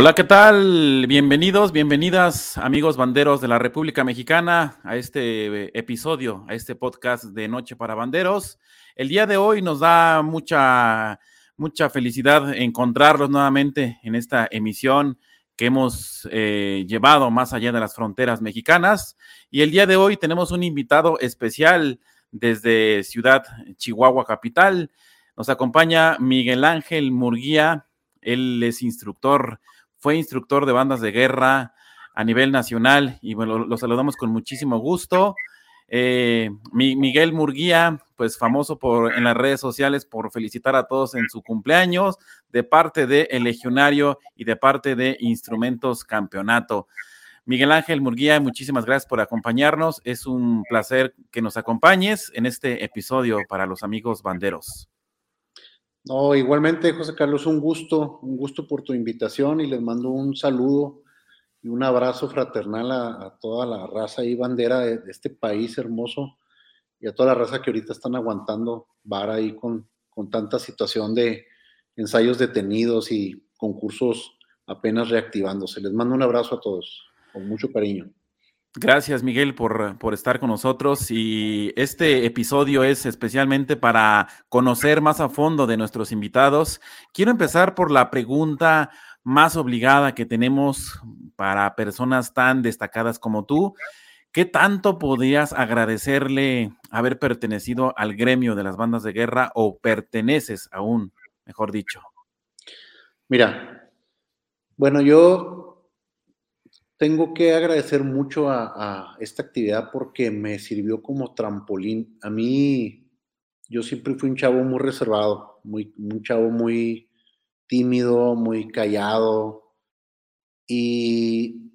Hola, ¿qué tal? Bienvenidos, bienvenidas amigos banderos de la República Mexicana a este episodio, a este podcast de Noche para Banderos. El día de hoy nos da mucha, mucha felicidad encontrarlos nuevamente en esta emisión que hemos eh, llevado más allá de las fronteras mexicanas. Y el día de hoy tenemos un invitado especial desde Ciudad Chihuahua Capital. Nos acompaña Miguel Ángel Murguía. Él es instructor fue instructor de bandas de guerra a nivel nacional y bueno, lo, saludamos con muchísimo gusto. Eh, Miguel Murguía, pues famoso por, en las redes sociales por felicitar a todos en su cumpleaños, de parte de El Legionario y de parte de Instrumentos Campeonato. Miguel Ángel Murguía, muchísimas gracias por acompañarnos. Es un placer que nos acompañes en este episodio para los amigos banderos. No, igualmente, José Carlos, un gusto, un gusto por tu invitación y les mando un saludo y un abrazo fraternal a, toda la raza y bandera de, este país hermoso y a toda la raza que ahorita están aguantando vara ahí con, con tanta situación de ensayos detenidos y concursos apenas reactivándose. Les mando un abrazo a todos, con mucho cariño. Gracias, Miguel, por, por, estar con nosotros. Y este episodio es especialmente para conocer más a fondo de nuestros invitados. Quiero empezar por la pregunta más obligada que tenemos para personas tan destacadas como tú. ¿Qué tanto podrías agradecerle haber pertenecido al gremio de las bandas de guerra o perteneces aún, mejor dicho? Mira, bueno, yo tengo que agradecer mucho a, esta actividad porque me sirvió como trampolín. A mí, yo siempre fui un chavo muy reservado, muy, un chavo muy tímido, muy callado. Y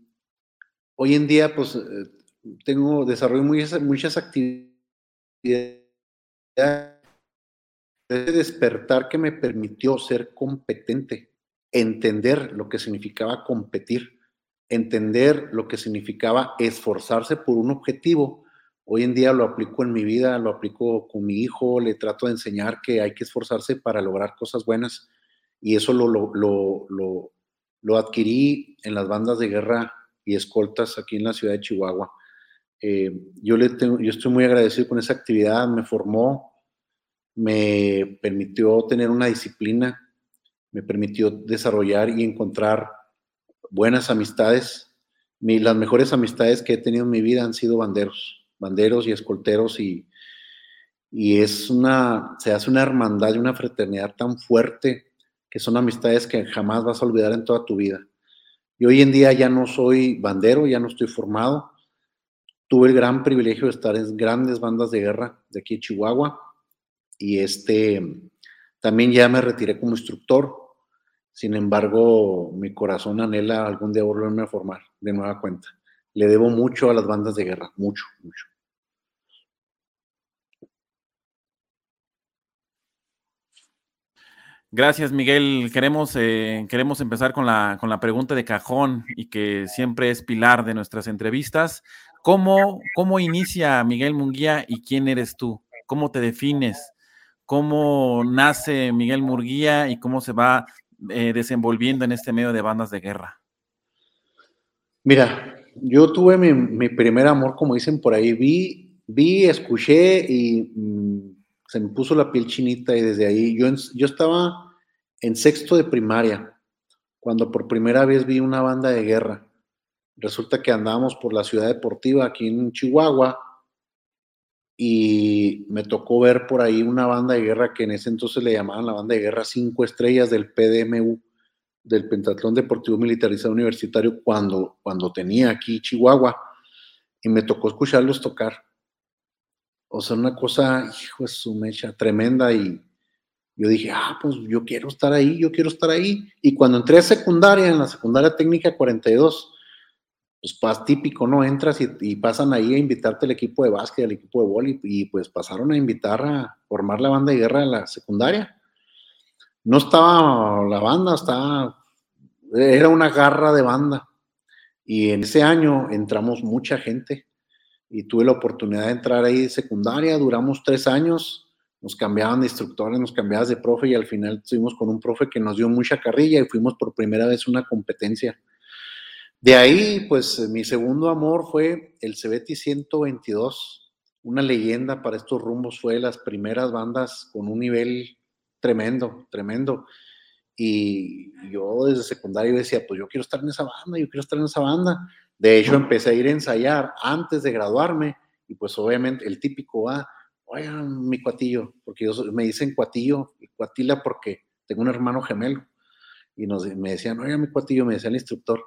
hoy en día, pues, eh, tengo, desarrollo muchas, muchas actividades de despertar que me permitió ser competente, entender lo que significaba competir entender lo que significaba esforzarse por un objetivo. Hoy en día lo aplico en mi vida, lo aplico con mi hijo, le trato de enseñar que hay que esforzarse para lograr cosas buenas y eso lo, lo, lo, adquirí en las bandas de guerra y escoltas aquí en la ciudad de Chihuahua. Eh, yo, le tengo, yo estoy muy agradecido con esa actividad, me formó, me permitió tener una disciplina, me permitió desarrollar y encontrar buenas amistades. las mejores amistades que he tenido en mi vida han sido banderos, banderos y escolteros y, y es una, se hace una hermandad y una fraternidad tan fuerte que son amistades que jamás vas a olvidar en toda tu vida. Y hoy en día ya no soy bandero, ya no estoy formado. Tuve el gran privilegio de estar en grandes bandas de guerra de aquí en Chihuahua y este también ya me retiré como instructor sin embargo, mi corazón anhela algún día volverme a formar de nueva cuenta. Le debo mucho a las bandas de guerra, mucho, mucho. Gracias, Miguel. Queremos, eh, queremos empezar con la, con la pregunta de cajón y que siempre es pilar de nuestras entrevistas. ¿Cómo, ¿Cómo inicia Miguel Munguía y quién eres tú? ¿Cómo te defines? ¿Cómo nace Miguel Murguía y cómo se va eh, desenvolviendo en este medio de bandas de guerra? Mira, yo tuve mi, primer amor, como dicen por ahí, vi, vi, escuché y mm, se me puso la piel chinita y desde ahí yo, yo estaba en sexto de primaria cuando por primera vez vi una banda de guerra. Resulta que andábamos por la ciudad deportiva aquí en Chihuahua y me tocó ver por ahí una banda de guerra que en ese entonces le llamaban la banda de guerra cinco estrellas del PDMU, del Pentatlón Deportivo Militarizado Universitario, cuando, cuando tenía aquí Chihuahua, y me tocó escucharlos tocar. O sea, una cosa, hijo de su mecha, tremenda, y yo dije, ah, pues yo quiero estar ahí, yo quiero estar ahí. Y cuando entré a secundaria, en la secundaria técnica 42, pues pas típico, ¿no? Entras y, pasan ahí a invitarte al equipo de básquet, al equipo de boli, y pues pasaron a invitar a formar la banda de guerra de la secundaria. No estaba la banda, estaba, era una garra de banda. Y en ese año entramos mucha gente y tuve la oportunidad de entrar ahí de secundaria, duramos tres años, nos cambiaban de instructores, nos cambiaban de profe y al final estuvimos con un profe que nos dio mucha carrilla y fuimos por primera vez una competencia de ahí, pues mi segundo amor fue el Cebeti 122, una leyenda para estos rumbos, fue las primeras bandas con un nivel tremendo, tremendo. Y yo desde secundario decía, pues yo quiero estar en esa banda, yo quiero estar en esa banda. De hecho, empecé a ir a ensayar antes de graduarme y pues obviamente el típico, ah, oye, mi cuatillo, porque me dicen cuatillo cuatila porque tengo un hermano gemelo. Y nos, me decían, oye, mi cuatillo, me decía el instructor,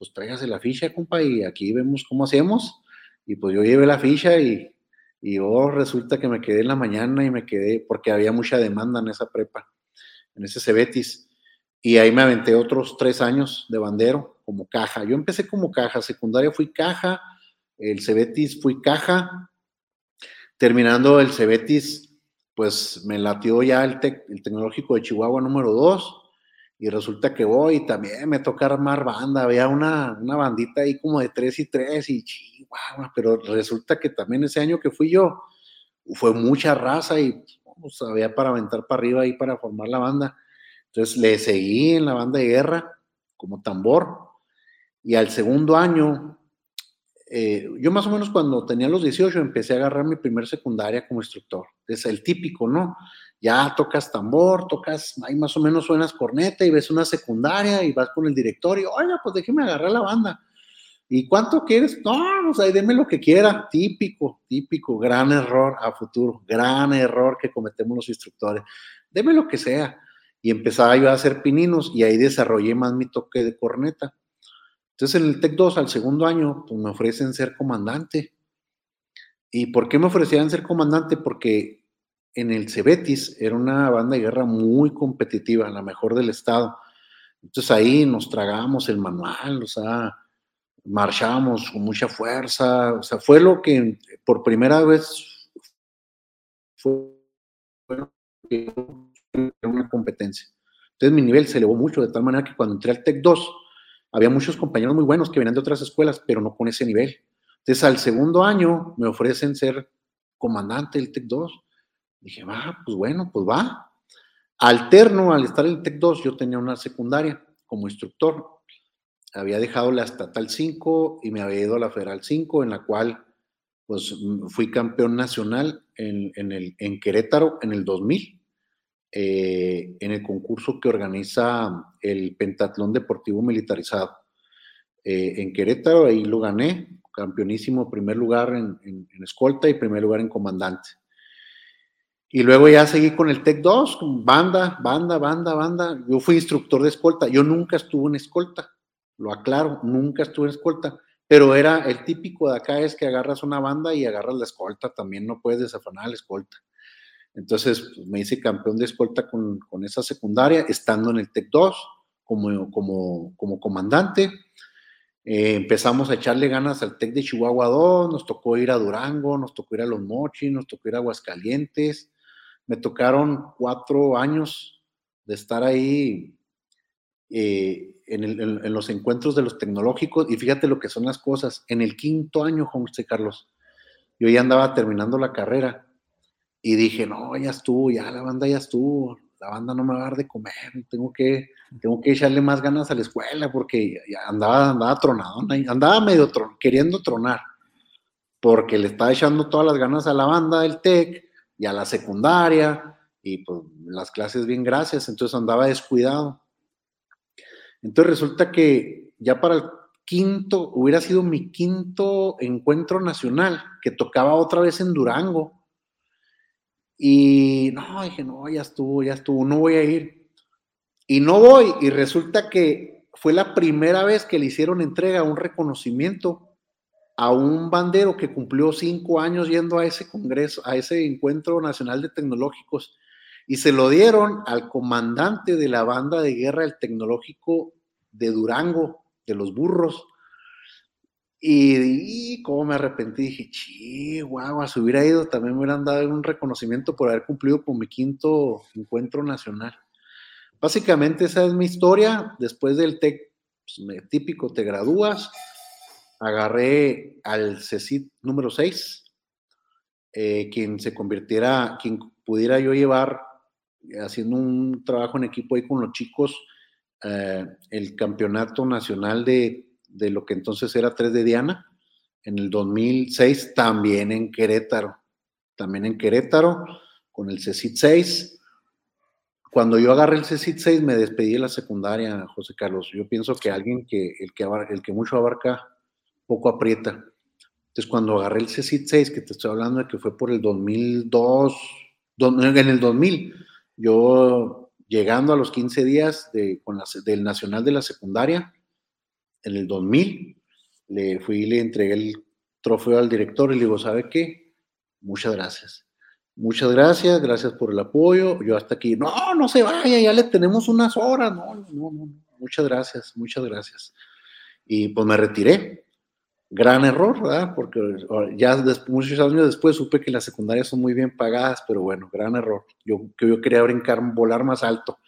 pues tráigase la ficha, compa, y aquí vemos cómo hacemos. Y pues yo llevé la ficha y, y oh, resulta que me quedé en la mañana y me quedé, porque había mucha demanda en esa prepa, en ese Cebetis. Y ahí me aventé otros tres años de bandero como caja. Yo empecé como caja, secundaria fui caja, el Cebetis fui caja. Terminando el Cebetis, pues me latió ya el, el tecnológico de Chihuahua número dos y resulta que voy y también me toca armar banda, había una, una bandita ahí como de tres y tres y chihuahua, pero resulta que también ese año que fui yo, fue mucha raza y pues, había para aventar para arriba ahí para formar la banda. Entonces le seguí en la banda de guerra como tambor y al segundo año, eh, yo más o menos cuando tenía los 18 empecé a agarrar mi primer secundaria como instructor. Es el típico, ¿no? Ya tocas tambor, tocas, ahí más o menos suenas corneta y ves una secundaria y vas con el directorio, oiga, pues déjeme agarrar la banda. ¿Y cuánto quieres? No, pues ahí deme lo que quiera. Típico, típico, gran error a futuro, gran error que cometemos los instructores. Deme lo que sea. Y empezaba yo a hacer pininos y ahí desarrollé más mi toque de corneta. Entonces en el TEC 2, al segundo año, pues me ofrecen ser comandante. ¿Y por qué me ofrecían ser comandante? Porque en el Cebetis era una banda de guerra muy competitiva, la mejor del estado. Entonces ahí nos tragábamos el manual, o sea, marchábamos con mucha fuerza, o sea, fue lo que por primera vez fue una competencia. Entonces mi nivel se elevó mucho, de tal manera que cuando entré al TEC 2, había muchos compañeros muy buenos que venían de otras escuelas, pero no con ese nivel. Entonces al segundo año me ofrecen ser comandante del TEC 2 Dije, va, pues bueno, pues va. Alterno, al estar en el TEC 2, yo tenía una secundaria como instructor. Había dejado la estatal 5 y me había ido a la federal 5, en la cual pues fui campeón nacional en, el, en Querétaro en el 2000, eh, en el concurso que organiza el Pentatlón Deportivo Militarizado. Eh, en Querétaro, ahí lo gané, campeonísimo, primer lugar en, en escolta y primer lugar en comandante. Y luego ya seguí con el Tec 2, con banda, banda, banda, banda. Yo fui instructor de escolta. Yo nunca estuve en escolta, lo aclaro, nunca estuve en escolta. Pero era el típico de acá es que agarras una banda y agarras la escolta. También no puedes desafanar la escolta. Entonces pues, me hice campeón de escolta con, con, esa secundaria, estando en el Tec 2 como, como, como comandante. Eh, empezamos a echarle ganas al TEC de Chihuahua 2, nos tocó ir a Durango, nos tocó ir a Los Mochis, nos tocó ir a Aguascalientes, me tocaron cuatro años de estar ahí eh, en, los encuentros de los tecnológicos y fíjate lo que son las cosas. En el quinto año, José Carlos, yo ya andaba terminando la carrera y dije, no, ya estuvo, ya la banda ya estuvo, la banda no me va a dar de comer, tengo que, tengo que echarle más ganas a la escuela porque andaba, andaba tronado, andaba medio queriendo tronar porque le estaba echando todas las ganas a la banda del TEC y a la secundaria, y pues las clases bien gracias, entonces andaba descuidado. Entonces resulta que ya para el quinto, hubiera sido mi quinto encuentro nacional, que tocaba otra vez en Durango. Y no, dije, no, ya estuvo, ya estuvo, no voy a ir. Y no voy, y resulta que fue la primera vez que le hicieron entrega, un reconocimiento a un bandero que cumplió cinco años yendo a ese congreso, a ese encuentro nacional de tecnológicos, y se lo dieron al comandante de la banda de guerra del tecnológico de Durango, de los burros. Y, como me arrepentí, dije, chihuahua, si hubiera ido, también me hubieran dado un reconocimiento por haber cumplido con mi quinto encuentro nacional. Básicamente esa es mi historia. Después del TEC, pues, típico, te gradúas. Agarré al CECIT número 6, eh, quien se convirtiera, quien pudiera yo llevar, haciendo un trabajo en equipo ahí con los chicos, eh, el campeonato nacional de, de lo que entonces era 3 de Diana, en el 2006, también en Querétaro, también en Querétaro, con el CECIT 6 cuando yo agarré el CCIT 6 me despedí de la secundaria, José Carlos. Yo pienso que alguien que, el que mucho abarca, poco aprieta. Entonces, cuando agarré el CCIT 6, que te estoy hablando de que fue por el 2002, en el 2000, yo llegando a los 15 días de, con del Nacional de la Secundaria, en el 2000, le fui y le entregué el trofeo al director y le digo, ¿sabe qué? Muchas gracias Muchas gracias, gracias por el apoyo. Yo hasta aquí, no, no se vaya, ya le tenemos unas horas. No, no, no, muchas gracias, muchas gracias. Y pues me retiré. Gran error, ¿verdad? Porque ya muchos años después supe que las secundarias son muy bien pagadas, pero bueno, gran error. Yo, yo quería brincar, volar más alto.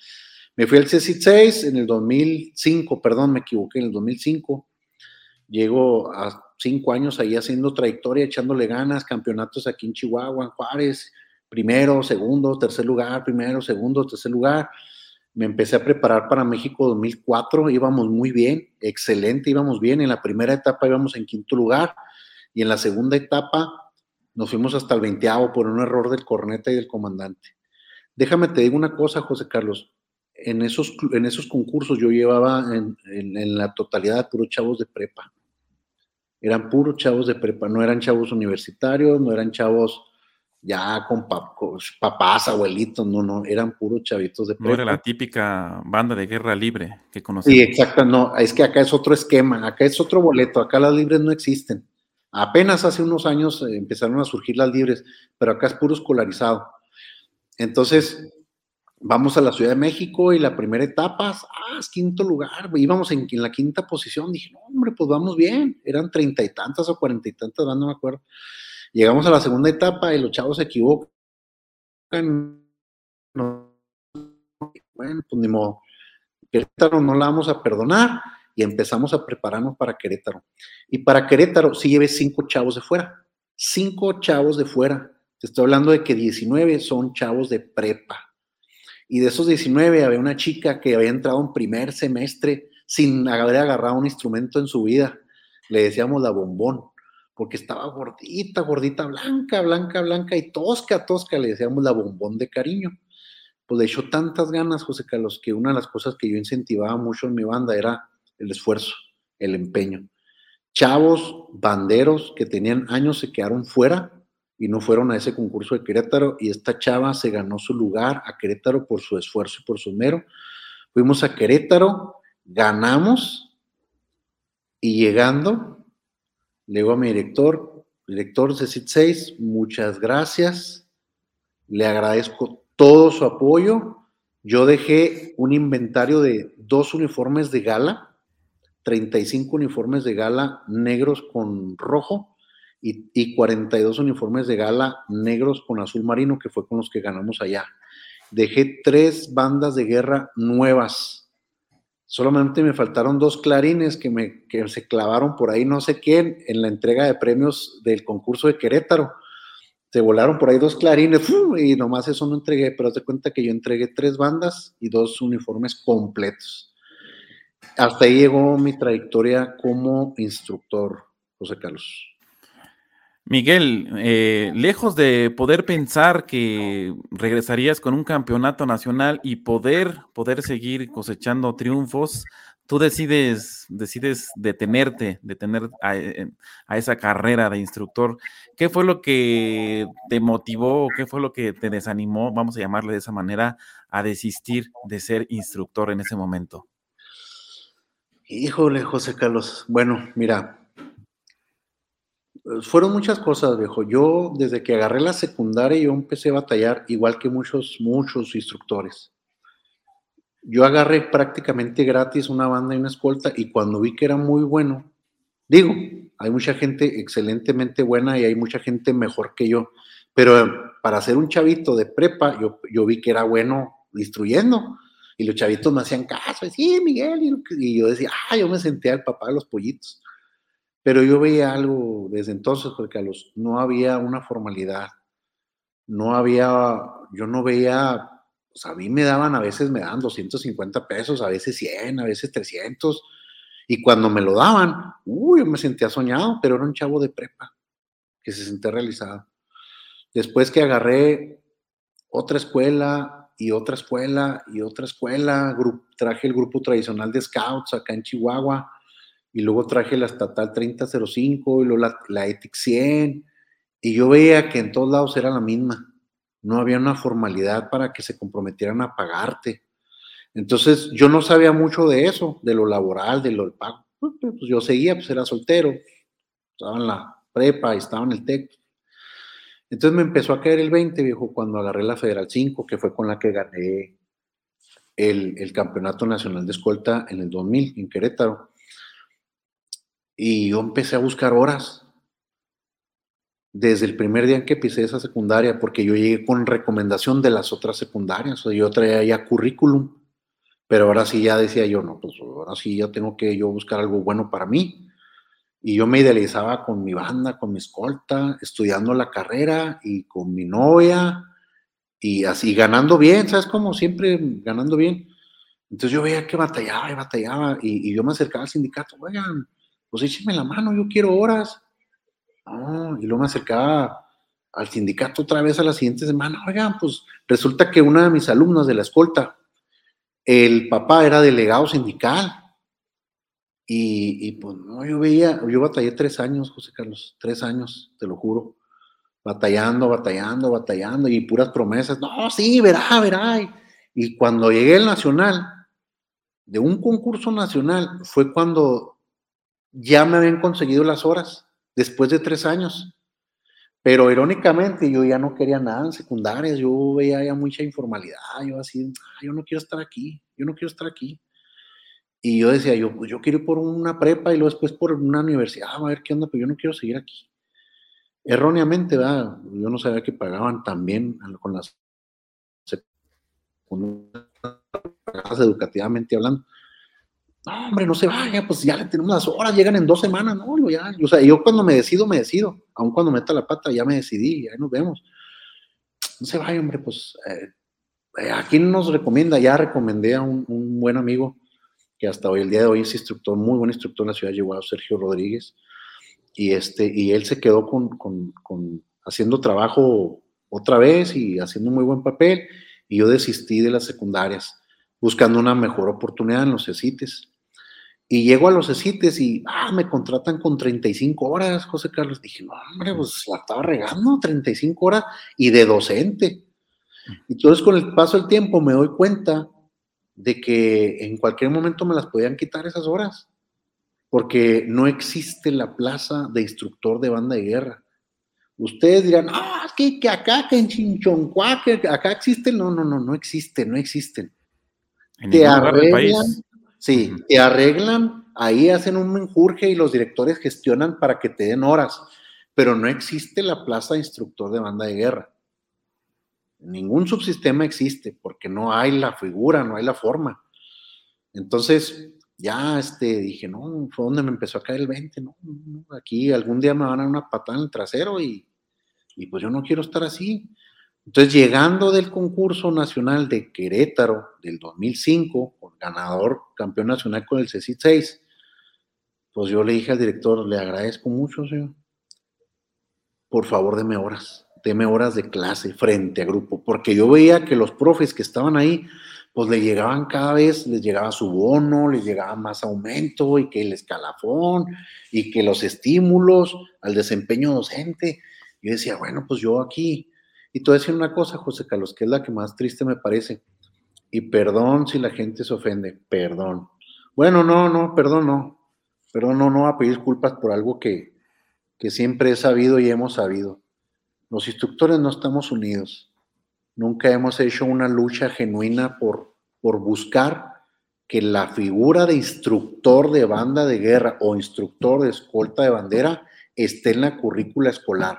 Me fui al CCIT 6 en el 2005, perdón, me equivoqué, en el 2005. Llego a cinco años ahí haciendo trayectoria, echándole ganas, campeonatos aquí en Chihuahua, Juárez, primero, segundo, tercer lugar, primero, segundo, tercer lugar. Me empecé a preparar para México 2004, íbamos muy bien, excelente, íbamos bien. En la primera etapa íbamos en quinto lugar y en la segunda etapa nos fuimos hasta el veinteavo por un error del corneta y del comandante. Déjame te digo una cosa, José Carlos. En esos, en esos concursos yo llevaba en, en la totalidad puros chavos de prepa eran puros chavos de prepa, no eran chavos universitarios, no eran chavos ya con, papás, abuelitos, no, no, eran puros chavitos de prepa. No era la típica banda de guerra libre que conocemos. Sí, exacto, no, es que acá es otro esquema, acá es otro boleto, acá las libres no existen. Apenas hace unos años eh, empezaron a surgir las libres, pero acá es puro escolarizado. Entonces, vamos a la Ciudad de México y la primera etapa, ah, es quinto lugar, íbamos en, en, la quinta posición, dije, no, hombre, pues vamos bien, eran treinta y tantas o cuarenta y tantas, no me acuerdo. Llegamos a la segunda etapa y los chavos se equivocan. bueno, pues ni modo, Querétaro no la vamos a perdonar y empezamos a prepararnos para Querétaro. Y para Querétaro sí llevé cinco chavos de fuera, cinco chavos de fuera. Te estoy hablando de que 19 son chavos de prepa y de esos 19 había una chica que había entrado en primer semestre sin haber agarrado un instrumento en su vida. Le decíamos la bombón, porque estaba gordita, gordita, blanca, blanca, blanca y tosca, tosca, le decíamos la bombón de cariño. Pues le echó tantas ganas, José Carlos, que una de las cosas que yo incentivaba mucho en mi banda era el esfuerzo, el empeño. Chavos, banderos que tenían años se quedaron fuera y no fueron a ese concurso de Querétaro y esta chava se ganó su lugar a Querétaro por su esfuerzo y por su mero. Fuimos a Querétaro, ganamos y llegando, le digo a mi director, director de CIT 6, muchas gracias, le agradezco todo su apoyo. Yo dejé un inventario de dos uniformes de gala, 35 uniformes de gala negros con rojo y, 42 uniformes de gala negros con azul marino, que fue con los que ganamos allá. Dejé tres bandas de guerra nuevas. Solamente me faltaron dos clarines que, me, que se clavaron por ahí, no sé quién, en la entrega de premios del concurso de Querétaro. Se volaron por ahí dos clarines y nomás eso no entregué, pero te cuenta que yo entregué tres bandas y dos uniformes completos. Hasta ahí llegó mi trayectoria como instructor, José Carlos. Miguel, eh, lejos de poder pensar que regresarías con un campeonato nacional y poder, poder seguir cosechando triunfos, tú decides, decides detenerte, detener a, eh, a, esa carrera de instructor. ¿Qué fue lo que te motivó, qué fue lo que te desanimó, vamos a llamarle de esa manera, a desistir de ser instructor en ese momento? Híjole, José Carlos. Bueno, mira, fueron muchas cosas, viejo. Yo, desde que agarré la secundaria, yo empecé a batallar, igual que muchos, muchos instructores. Yo agarré prácticamente gratis una banda y una escolta, y cuando vi que era muy bueno, Digo, hay mucha gente excelentemente buena y hay mucha gente mejor que yo, pero para ser un chavito de prepa, yo, yo vi que era bueno instruyendo. Y los chavitos me hacían caso, sí, Miguel, y yo decía, ah, yo me sentía el papá de los pollitos. Pero yo veía algo desde entonces, porque a los, no había una formalidad, no había, yo no veía, pues a mí me daban, a veces me daban 250 pesos, a veces 100, a veces 300, y cuando me lo daban, uy, yo me sentía soñado, pero era un chavo de prepa que se sentía realizado. Después que agarré otra escuela y otra escuela y otra escuela, traje el grupo tradicional de Scouts acá en Chihuahua y luego traje la estatal 3005 y luego la, la ETIC 100 y yo veía que en todos lados era la misma. No había una formalidad para que se comprometieran a pagarte. Entonces yo no sabía mucho de eso, de lo laboral, de lo del pago. Pues, pues yo seguía, pues era soltero, estaba en la prepa estaba en el TEC. Entonces me empezó a caer el 20, viejo, cuando agarré la Federal 5, que fue con la que gané el, el Campeonato Nacional de Escolta en el 2000 en Querétaro. Y yo empecé a buscar horas desde el primer día en que pisé esa secundaria, porque yo llegué con recomendación de las otras secundarias, o sea, yo traía ya currículum, pero ahora sí ya decía yo, no, pues ahora sí ya tengo que yo buscar algo bueno para mí. Y yo me idealizaba con mi banda, con mi escolta, estudiando la carrera y con mi novia y así ganando bien, ¿sabes? Como siempre ganando bien. Entonces yo veía que batallaba y batallaba y, yo me acercaba al sindicato, oigan, pues échenme la mano, yo quiero horas. y luego me acercaba al sindicato otra vez a la siguiente semana, oigan, pues resulta que una de mis alumnas de la escolta, el papá era delegado sindical y, pues no, yo veía, yo batallé tres años, José Carlos, tres años, te lo juro, batallando, batallando, batallando y puras promesas. No, sí, verá, verá. Y, cuando llegué al nacional, de un concurso nacional, fue cuando ya me habían conseguido las horas, después de tres años. Pero irónicamente yo ya no quería nada en secundarias, yo veía ya mucha informalidad, yo así, yo no quiero estar aquí, yo no quiero estar aquí. Y yo decía, yo, yo quiero ir por una prepa y luego después por una universidad, a ver qué onda, pero yo no quiero seguir aquí. Erróneamente, ¿verdad? Yo no sabía que pagaban también con las educativamente hablando. No, hombre, no se vaya, pues ya le tenemos las horas, llegan en dos semanas, no, ya, o sea, yo cuando me decido, me decido, aun cuando meta la pata, ya me decidí, ya nos vemos. No se vaya, hombre, pues, eh, eh, ¿a quién nos recomienda? Ya recomendé a un, un buen amigo, que hasta hoy, el día de hoy es instructor, muy buen instructor en la ciudad de Chihuahua, Sergio Rodríguez, y, este, y él se quedó con, con, con, haciendo trabajo otra vez y haciendo muy buen papel, y yo desistí de las secundarias, buscando una mejor oportunidad en los CECITES. Y llego a los CECITES y, ah, me contratan con 35 horas, José Carlos. Dije, no, hombre, pues la estaba regando, 35 horas y de docente. Entonces, con el paso del tiempo me doy cuenta de que en cualquier momento me las podían quitar esas horas, porque no existe la plaza de instructor de banda de guerra. Ustedes dirán, ah, que, que acá, que en Chinchoncuá, que acá existen. No, no, no, no existen, no existen. te arreglan, sí, te arreglan, ahí hacen un menjurje y los directores gestionan para que te den horas, pero no existe la plaza de instructor de banda de guerra. Ningún subsistema existe porque no hay la figura, no hay la forma. Entonces, ya este, dije, no, fue donde me empezó a caer el 20, no, aquí algún día me van a dar una patada en el trasero y, y pues yo no quiero estar así. Entonces, llegando del concurso nacional de Querétaro del 2005, con ganador, campeón nacional con el CECIT 6, pues yo le dije al director, le agradezco mucho, señor. Por favor, deme horas deme horas de clase frente a grupo, porque yo veía que los profes que estaban ahí, pues le llegaban cada vez, les llegaba su bono, les llegaba más aumento y que el escalafón y que los estímulos al desempeño docente. Yo decía, bueno, pues yo aquí. Y te voy a decir una cosa, José Carlos, que es la que más triste me parece. Y perdón si la gente se ofende, perdón. Bueno, no, no, perdón, no. Perdón, no, no a pedir disculpas por algo que, que siempre he sabido y hemos sabido. Los instructores no estamos unidos. Nunca hemos hecho una lucha genuina por, por buscar que la figura de instructor de banda de guerra o instructor de escolta de bandera esté en la currícula escolar.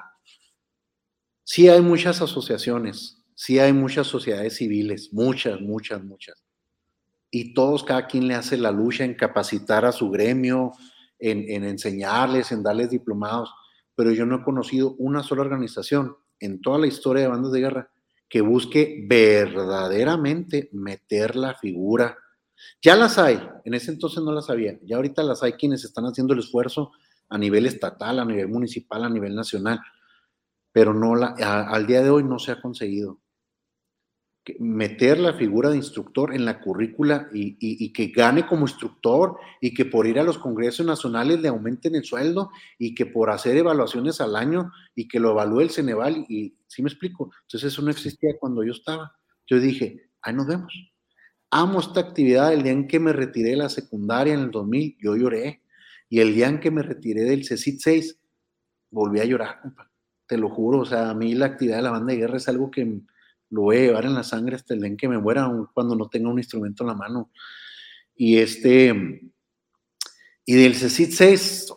Sí hay muchas asociaciones, sí hay muchas sociedades civiles, muchas, muchas, muchas. Y todos, cada quien le hace la lucha en capacitar a su gremio, en, en enseñarles, en darles diplomados, pero yo no he conocido una sola organización en toda la historia de bandas de guerra que busque verdaderamente meter la figura ya las hay, en ese entonces no las había, ya ahorita las hay quienes están haciendo el esfuerzo a nivel estatal, a nivel municipal, a nivel nacional, pero no la, al día de hoy no se ha conseguido meter la figura de instructor en la currícula y, que gane como instructor y que por ir a los congresos nacionales le aumenten el sueldo y que por hacer evaluaciones al año y que lo evalúe el Ceneval y, ¿sí me explico? Entonces eso no existía cuando yo estaba. Yo dije, ahí nos vemos amo esta actividad. El día en que me retiré de la secundaria en el 2000, yo lloré. Y el día en que me retiré del CECIT 6, volví a llorar, compa. Te lo juro. O sea, a mí la actividad de la banda de guerra es algo que lo voy a llevar en la sangre hasta el día en que me muera, cuando no tenga un instrumento en la mano. Y este. Y del CECIT 6,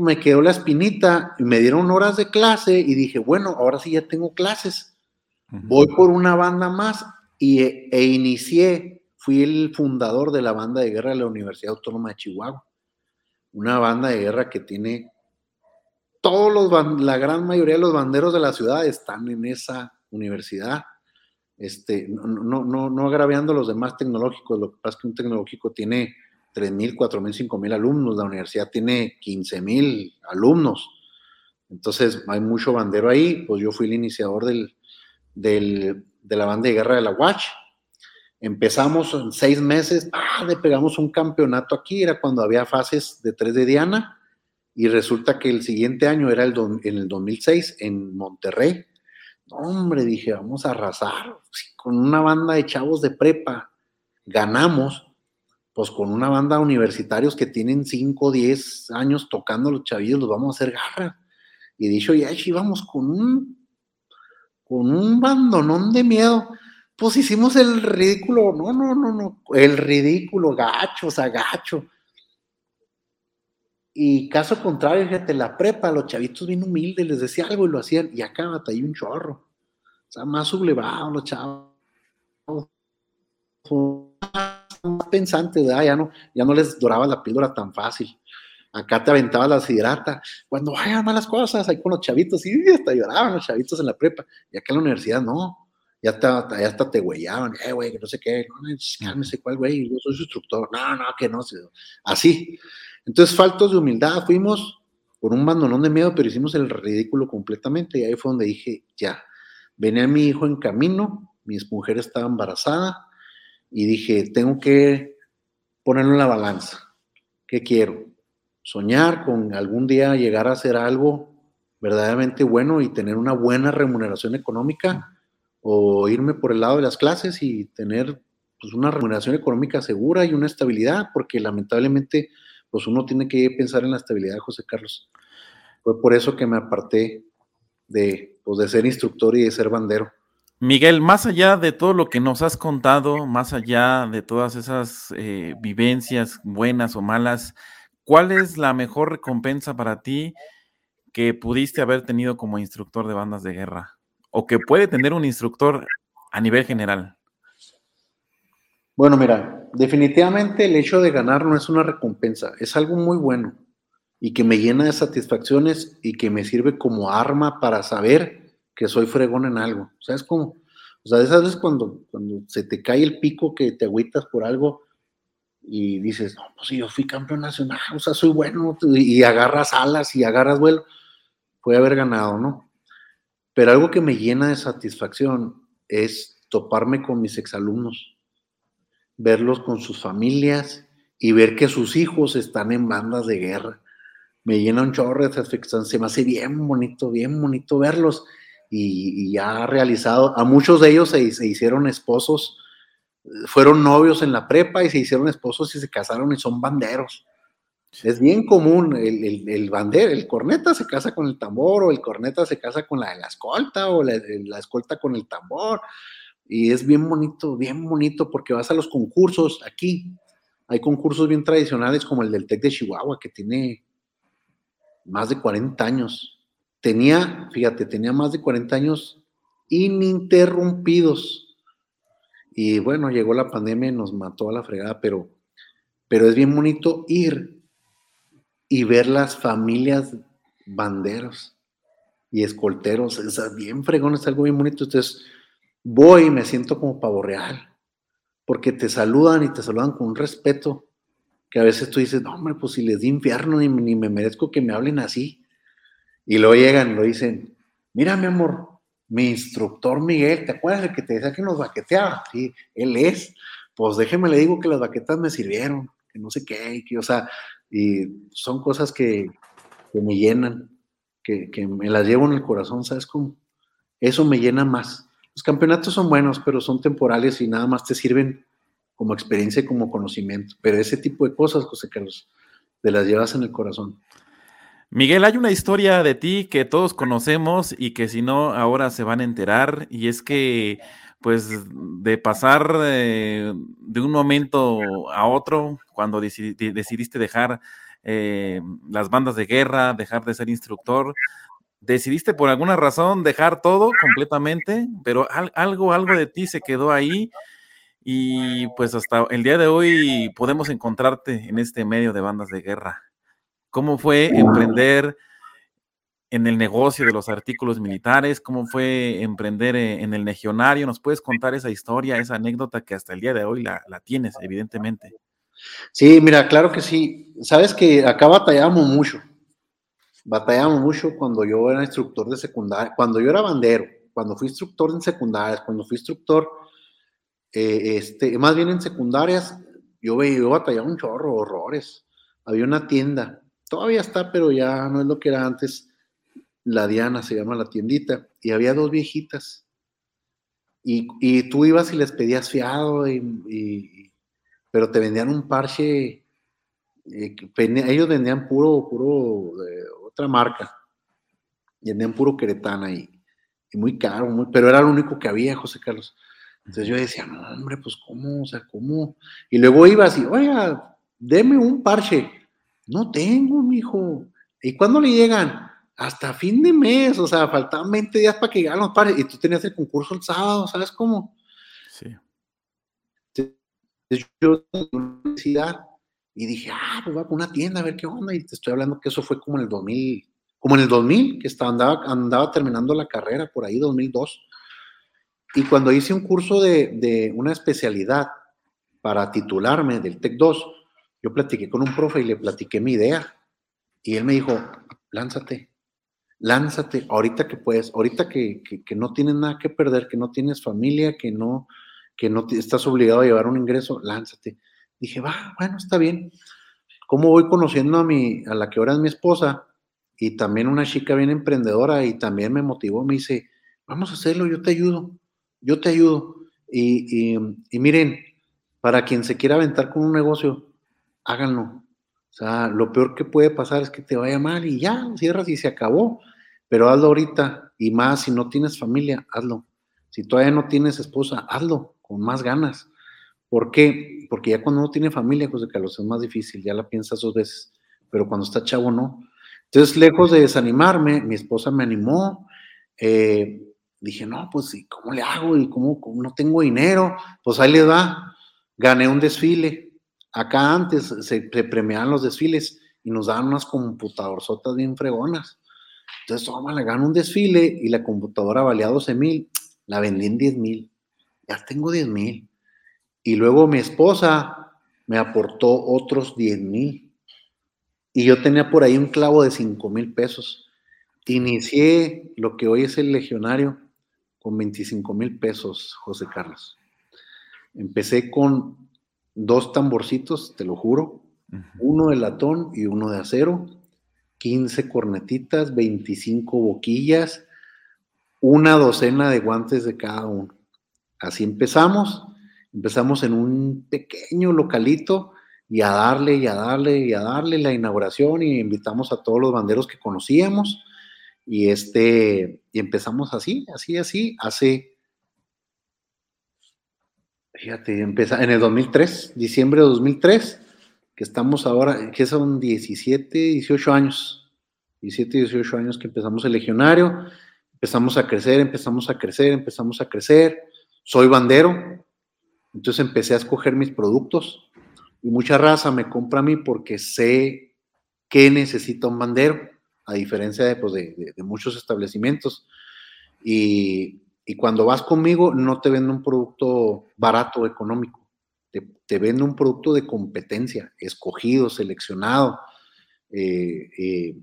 me quedó la espinita. Y me dieron horas de clase y dije, bueno, ahora sí ya tengo clases. Voy por una banda más y, e inicié, fui el fundador de la banda de guerra de la Universidad Autónoma de Chihuahua, una banda de guerra que tiene todos los, la gran mayoría de los banderos de la ciudad están en esa universidad. Este, no, no, no agraviando los demás tecnológicos, lo que pasa es que un tecnológico tiene 3.000, 4.000, 5.000 alumnos, la universidad tiene 15.000 alumnos. Entonces hay mucho bandero ahí, pues yo fui el iniciador del, del, de la banda de guerra de la Watch. Empezamos en seis meses, ah, le pegamos un campeonato aquí, era cuando había fases de tres de Diana, y resulta que el siguiente año era el en el 2006 en Monterrey. hombre, dije, vamos a arrasar con una banda de chavos de prepa. Ganamos, pues con una banda de universitarios que tienen 5 o 10 años tocando los chavillos, los vamos a hacer garra. Y dicho ya, íbamos con un con un bandonón de miedo, pues hicimos el ridículo, no, no, no, no, el ridículo, gacho, o gacho. Y caso contrario, fíjate, la prepa, los chavitos bien humildes, les decía algo y lo hacían, y acá batallé un chorro. O sea, más sublevados los chavos. Más pensantes, Ya no, ya no les doraba la píldora tan fácil acá te aventaba la siderata, cuando vayan malas cosas, ahí con los chavitos, y hasta lloraban los chavitos en la prepa, y acá en la universidad no, ya hasta, ya hasta te güeyaban, eh, güey, que no sé qué, no, cálmese, ¿cuál güey? Yo soy su instructor, no, no, que no, así. Entonces, faltos de humildad, fuimos por un bandolón de miedo, pero hicimos el ridículo completamente, y ahí fue donde dije, ya, venía mi hijo en camino, mi mujer estaba embarazada, y dije, tengo que ponerlo en la balanza, ¿qué quiero? soñar con algún día llegar a hacer algo verdaderamente bueno y tener una buena remuneración económica o irme por el lado de las clases y tener pues, una remuneración económica segura y una estabilidad, porque lamentablemente pues uno tiene que pensar en la estabilidad, José Carlos. Fue por eso que me aparté de, pues, de ser instructor y de ser bandero. Miguel, más allá de todo lo que nos has contado, más allá de todas esas eh, vivencias buenas o malas, ¿Cuál es la mejor recompensa para ti que pudiste haber tenido como instructor de bandas de guerra? O que puede tener un instructor a nivel general. Bueno, mira, definitivamente el hecho de ganar no es una recompensa, es algo muy bueno y que me llena de satisfacciones y que me sirve como arma para saber que soy fregón en algo. O sea, es como, o sea, esas veces cuando, cuando se te cae el pico que te agüitas por algo y dices, no, pues yo fui campeón nacional, o sea, soy bueno, y agarras alas y agarras vuelo, puede haber ganado, ¿no? Pero algo que me llena de satisfacción es toparme con mis exalumnos, verlos con sus familias y ver que sus hijos están en bandas de guerra. Me llena un chorro de satisfacción, se me hace bien bonito, bien bonito verlos. Y, ya ha realizado, a muchos de ellos se, se hicieron esposos fueron novios en la prepa y se hicieron esposos y se casaron y son banderos. Es bien común, el, el, el bandero, el corneta se casa con el tambor, o el corneta se casa con la, la escolta, o la, la, escolta con el tambor. Y es bien bonito, bien bonito, porque vas a los concursos aquí, Hay concursos bien tradicionales como el del TEC de Chihuahua, que tiene más de 40 años. Tenía, fíjate, tenía más de 40 años ininterrumpidos. Y bueno, llegó la pandemia y nos mató a la fregada, pero, pero es bien bonito ir y ver las familias banderos y escolteros. Es bien fregón, es algo bien bonito. Entonces, voy y me siento como pavo real, porque te saludan y te saludan con un respeto que a veces tú dices, no, hombre, pues si les di infierno, ni, ni me merezco que me hablen así. Y luego llegan lo dicen, mira, mi amor, mi instructor Miguel, ¿te acuerdas de que te decía que nos baqueteaba? Sí, él es. Pues déjeme le digo que las baquetas me sirvieron, que no sé qué, que, o sea, y son cosas que, me llenan, que, que, me las llevo en el corazón, ¿sabes cómo? Eso me llena más. Los campeonatos son buenos, pero son temporales y nada más te sirven como experiencia y como conocimiento. Pero ese tipo de cosas, José Carlos, te las llevas en el corazón. Miguel, hay una historia de ti que todos conocemos y que si no ahora se van a enterar y es que pues de pasar de, un momento a otro, cuando decidiste dejar eh, las bandas de guerra, dejar de ser instructor, decidiste por alguna razón dejar todo completamente, pero algo, algo de ti se quedó ahí y pues hasta el día de hoy podemos encontrarte en este medio de bandas de guerra. ¿Cómo fue emprender en el negocio de los artículos militares? ¿Cómo fue emprender e, en el legionario? ¿Nos puedes contar esa historia, esa anécdota que hasta el día de hoy la, la tienes, evidentemente? Sí, mira, claro que sí. Sabes que acá batallamos mucho. Batallamos mucho cuando yo era instructor de secundaria, cuando yo era bandero, cuando fui instructor en secundarias, cuando fui instructor eh, este, más bien en secundarias, yo yo batallaba un chorro, horrores. Había una tienda, todavía está, pero ya no es lo que era antes. La Diana se llama la tiendita, y había dos viejitas. Y, tú ibas y les pedías fiado, y, pero te vendían un parche. Eh, ellos vendían puro, puro de otra marca. Vendían puro queretana y, y muy caro, muy, pero era lo único que había, José Carlos. Entonces yo decía, no, hombre, pues cómo, o sea, cómo. Y luego iba así, oiga, deme un parche. No tengo, mijo. ¿Y cuándo le llegan? Hasta fin de mes, o sea, faltaban 20 días para que llegaran los parches. Y tú tenías el concurso el sábado, ¿sabes cómo? Sí. Entonces yo en la universidad y dije, ah, pues voy a una tienda a ver qué onda. Y te estoy hablando que eso fue como en el 2000, como en el 2000, que estaba, andaba, andaba terminando la carrera por ahí, 2002. Y cuando hice un curso de, una especialidad para titularme del TEC 2, yo platiqué con un profe y le platiqué mi idea. Y él me dijo, lánzate, lánzate, ahorita que puedes, ahorita que, no tienes nada que perder, que no tienes familia, que no, que no estás obligado a llevar un ingreso, lánzate. Dije, va, bueno, está bien. ¿Cómo voy conociendo a, mi, a la que ahora es mi esposa? Y también una chica bien emprendedora y también me motivó, me dice, vamos a hacerlo, yo te ayudo yo te ayudo. Y, miren, para quien se quiera aventar con un negocio, háganlo. O sea, lo peor que puede pasar es que te vaya mal y ya, cierras y se acabó. Pero hazlo ahorita y más si no tienes familia, hazlo. Si todavía no tienes esposa, hazlo con más ganas. ¿Por qué? Porque ya cuando uno tiene familia, José Carlos, es más difícil, ya la piensas dos veces, pero cuando está chavo no. Entonces, lejos de desanimarme, mi esposa me animó, eh, dije, no, pues, ¿y cómo le hago? ¿Y cómo, no tengo dinero? Pues ahí le va. Gané un desfile. Acá antes se, premiaban los desfiles y nos daban unas computadorzotas bien fregonas. Entonces, toma, le gano un desfile y la computadora valía 12 mil. La vendí en 10 mil. Ya tengo 10 mil. Y luego mi esposa me aportó otros 10 mil. Y yo tenía por ahí un clavo de 5 mil pesos. Inicié lo que hoy es el legionario con 25 mil pesos, José Carlos. Empecé con dos tamborcitos, te lo juro, uno de latón y uno de acero, 15 cornetitas, 25 boquillas, una docena de guantes de cada uno. Así empezamos, empezamos en un pequeño localito y a darle y a darle y a darle la inauguración y invitamos a todos los banderos que conocíamos y, este, y empezamos así, así, así, hace Fíjate, empieza en el 2003, diciembre de 2003, que estamos ahora, que son 17, 18 años, 17, 18 años que empezamos el legionario, empezamos a crecer, empezamos a crecer, empezamos a crecer. Soy bandero, entonces empecé a escoger mis productos y mucha raza me compra a mí porque sé que necesita un bandero, a diferencia de, pues, de, muchos establecimientos. Y, cuando vas conmigo, no te vendo un producto barato, económico, te, te vendo un producto de competencia, escogido, seleccionado. Eh, eh,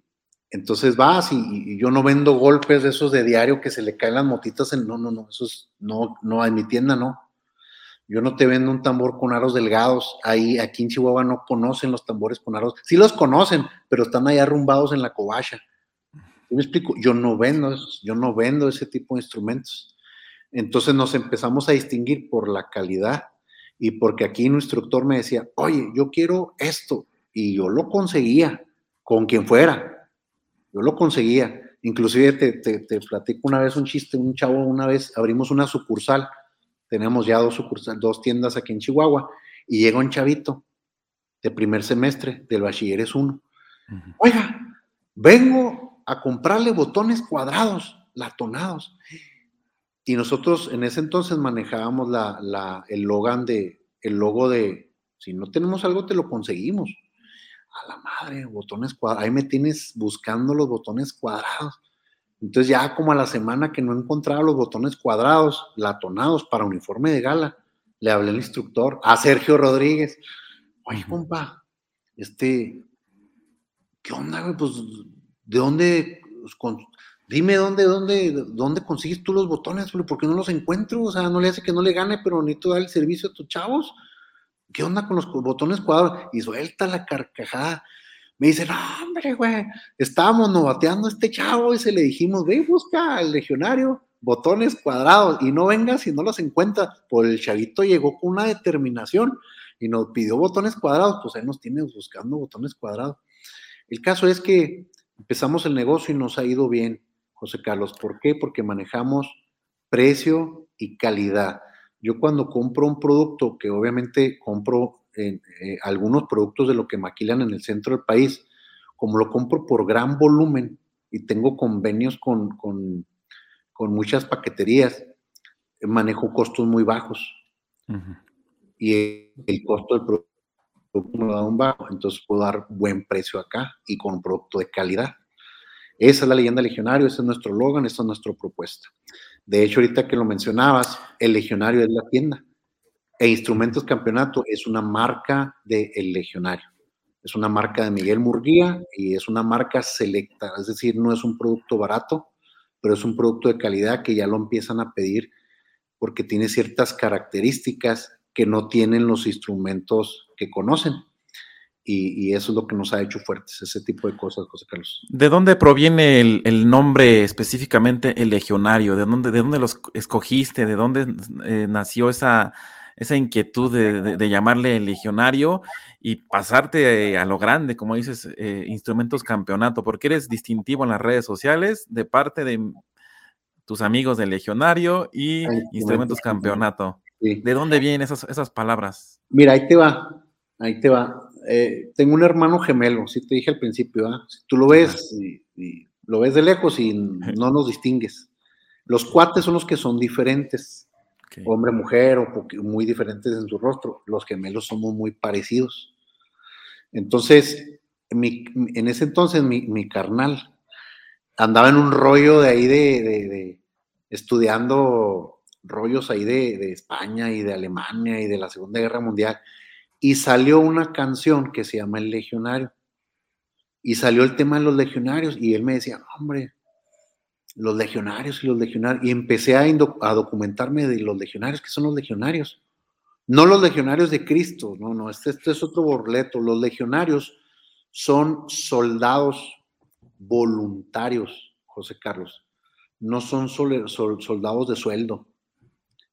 entonces vas y, yo no vendo golpes de esos de diario que se le caen las motitas en, no, no, no, eso no, no, en mi tienda no. Yo no te vendo un tambor con aros delgados. Ahí, aquí en Chihuahua no conocen los tambores con aros. Sí los conocen, pero están ahí arrumbados en la covacha. me explico? Yo no vendo, yo no vendo ese tipo de instrumentos. Entonces nos empezamos a distinguir por la calidad y porque aquí un instructor me decía, oye, yo quiero esto. Y yo lo conseguía con quien fuera yo lo conseguía. Inclusive te, te, platico una vez un chiste, un chavo una vez abrimos una sucursal, tenemos ya dos sucursales, dos tiendas aquí en Chihuahua, y llega un chavito de primer semestre del bachilleres 1. Oiga, vengo a comprarle botones cuadrados, latonados. Y nosotros en ese entonces manejábamos la, la, el, logan de, el logo de, si no tenemos algo, te lo conseguimos a la madre, botones cuadrados, ahí me tienes buscando los botones cuadrados. Entonces ya como a la semana que no encontraba los botones cuadrados, latonados para uniforme de gala, le hablé al instructor, a Sergio Rodríguez. Oye, compa, este, ¿qué onda, güey? Pues, ¿de dónde? Pues, dime dónde, dónde, dónde consigues tú los botones, güey, porque no los encuentro. O sea, no le hace que no le gane, pero necesito dar el servicio a tus chavos. ¿qué onda con los botones cuadrados? Y suelta la carcajada. Me dice, no, hombre, güey, estábamos novateando a este chavo y se le dijimos, ve, busca al legionario, botones cuadrados, y no venga si no los encuentra. Por el chavito llegó con una determinación y nos pidió botones cuadrados, pues ahí nos tiene buscando botones cuadrados. El caso es que empezamos el negocio y nos ha ido bien, José Carlos. ¿Por qué? Porque manejamos precio y calidad. Yo cuando compro un producto, que obviamente compro eh, algunos productos de lo que maquilan en el centro del país, como lo compro por gran volumen y tengo convenios con, con, muchas paqueterías, manejo costos muy bajos. Y el, costo del producto me da un bajo, entonces puedo dar buen precio acá y con un producto de calidad. Esa es la leyenda legionario, ese es nuestro logan, esa es nuestra propuesta. De hecho, ahorita que lo mencionabas, el legionario es la tienda. E Instrumentos Campeonato es una marca del El legionario. Es una marca de Miguel Murguía y es una marca selecta. Es decir, no es un producto barato, pero es un producto de calidad que ya lo empiezan a pedir porque tiene ciertas características que no tienen los instrumentos que conocen. Y, eso es lo que nos ha hecho fuertes, ese tipo de cosas, José Carlos. ¿De dónde proviene el, nombre específicamente el legionario? ¿De dónde, de dónde los escogiste? ¿De dónde eh, nació esa, esa inquietud de, llamarle el legionario y pasarte a lo grande, como dices, eh, instrumentos campeonato? Porque eres distintivo en las redes sociales de parte de tus amigos del legionario y instrumentos campeonato. ¿De dónde vienen esas, esas palabras? Mira, ahí te va, ahí te va eh, tengo un hermano gemelo, si te dije al principio, Si tú lo ves y, lo ves de lejos y no nos distingues. Los cuates son los que son diferentes, hombre, mujer, o muy diferentes en su rostro. Los gemelos somos muy parecidos. Entonces, en ese entonces mi, carnal andaba en un rollo de ahí de, estudiando rollos ahí de, de España y de Alemania y de la Segunda Guerra Mundial y salió una canción que se llama El Legionario. Y salió el tema de los legionarios y él me decía, hombre, los legionarios y los legionarios. Y empecé a, a documentarme de los legionarios, que son los legionarios. No los legionarios de Cristo, no, no, este, este es otro borleto. Los legionarios son soldados voluntarios, José Carlos. No son soldados de sueldo.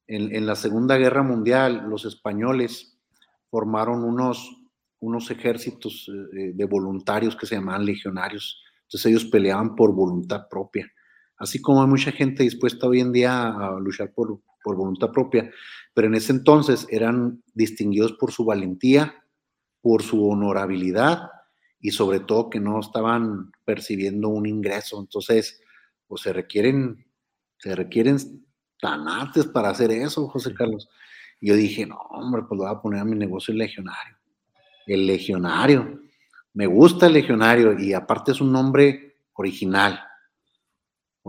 En, en la Segunda Guerra Mundial, los españoles formaron unos, unos ejércitos eh, de voluntarios que se llamaban legionarios. Entonces ellos peleaban por voluntad propia. Así como hay mucha gente dispuesta hoy en día a luchar por, por voluntad propia, pero en ese entonces eran distinguidos por su valentía, por su honorabilidad y sobre todo que no estaban percibiendo un ingreso. Entonces, pues se requieren, se requieren tanates para hacer eso, José Carlos. Y yo dije, no, hombre, pues lo voy a poner a mi negocio el legionario. El legionario. Me gusta el legionario y aparte es un nombre original.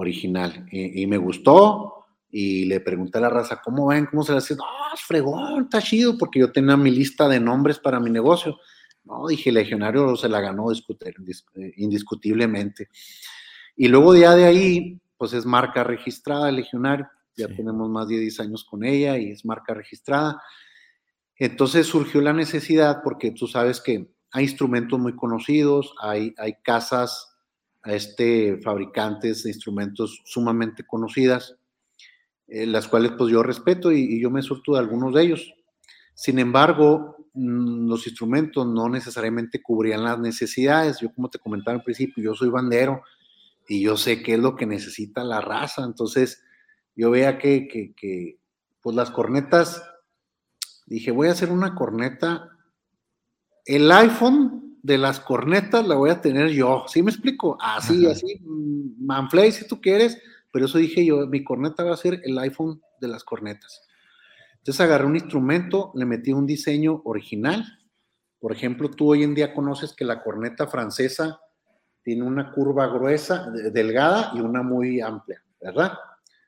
Original. Y, me gustó y le pregunté a la raza, ¿cómo ven? ¿Cómo se le hace? No, es fregón, está chido, porque yo tenía mi lista de nombres para mi negocio. No, dije, legionario se la ganó eh, indiscutiblemente. Y luego ya de ahí, pues es marca registrada, legionario ya tenemos más de 10 años con ella y es marca registrada. Entonces surgió la necesidad porque tú sabes que hay instrumentos muy conocidos, hay, hay casas, este, fabricantes de instrumentos sumamente conocidas, eh, las cuales pues yo respeto y, yo me surto de algunos de ellos. Sin embargo, mm, los instrumentos no necesariamente cubrían las necesidades. Yo como te comentaba al principio, yo soy bandero y yo sé qué es lo que necesita la raza. Entonces, yo veía que, que, pues las cornetas, dije, voy a hacer una corneta. El iPhone de las cornetas la voy a tener yo, ¿sí me explico? Así, así, mm, manflay si tú quieres, pero eso dije yo, mi corneta va a ser el iPhone de las cornetas. Entonces agarré un instrumento, le metí un diseño original. Por ejemplo, tú hoy en día conoces que la corneta francesa tiene una curva gruesa, delgada y una muy amplia, ¿verdad?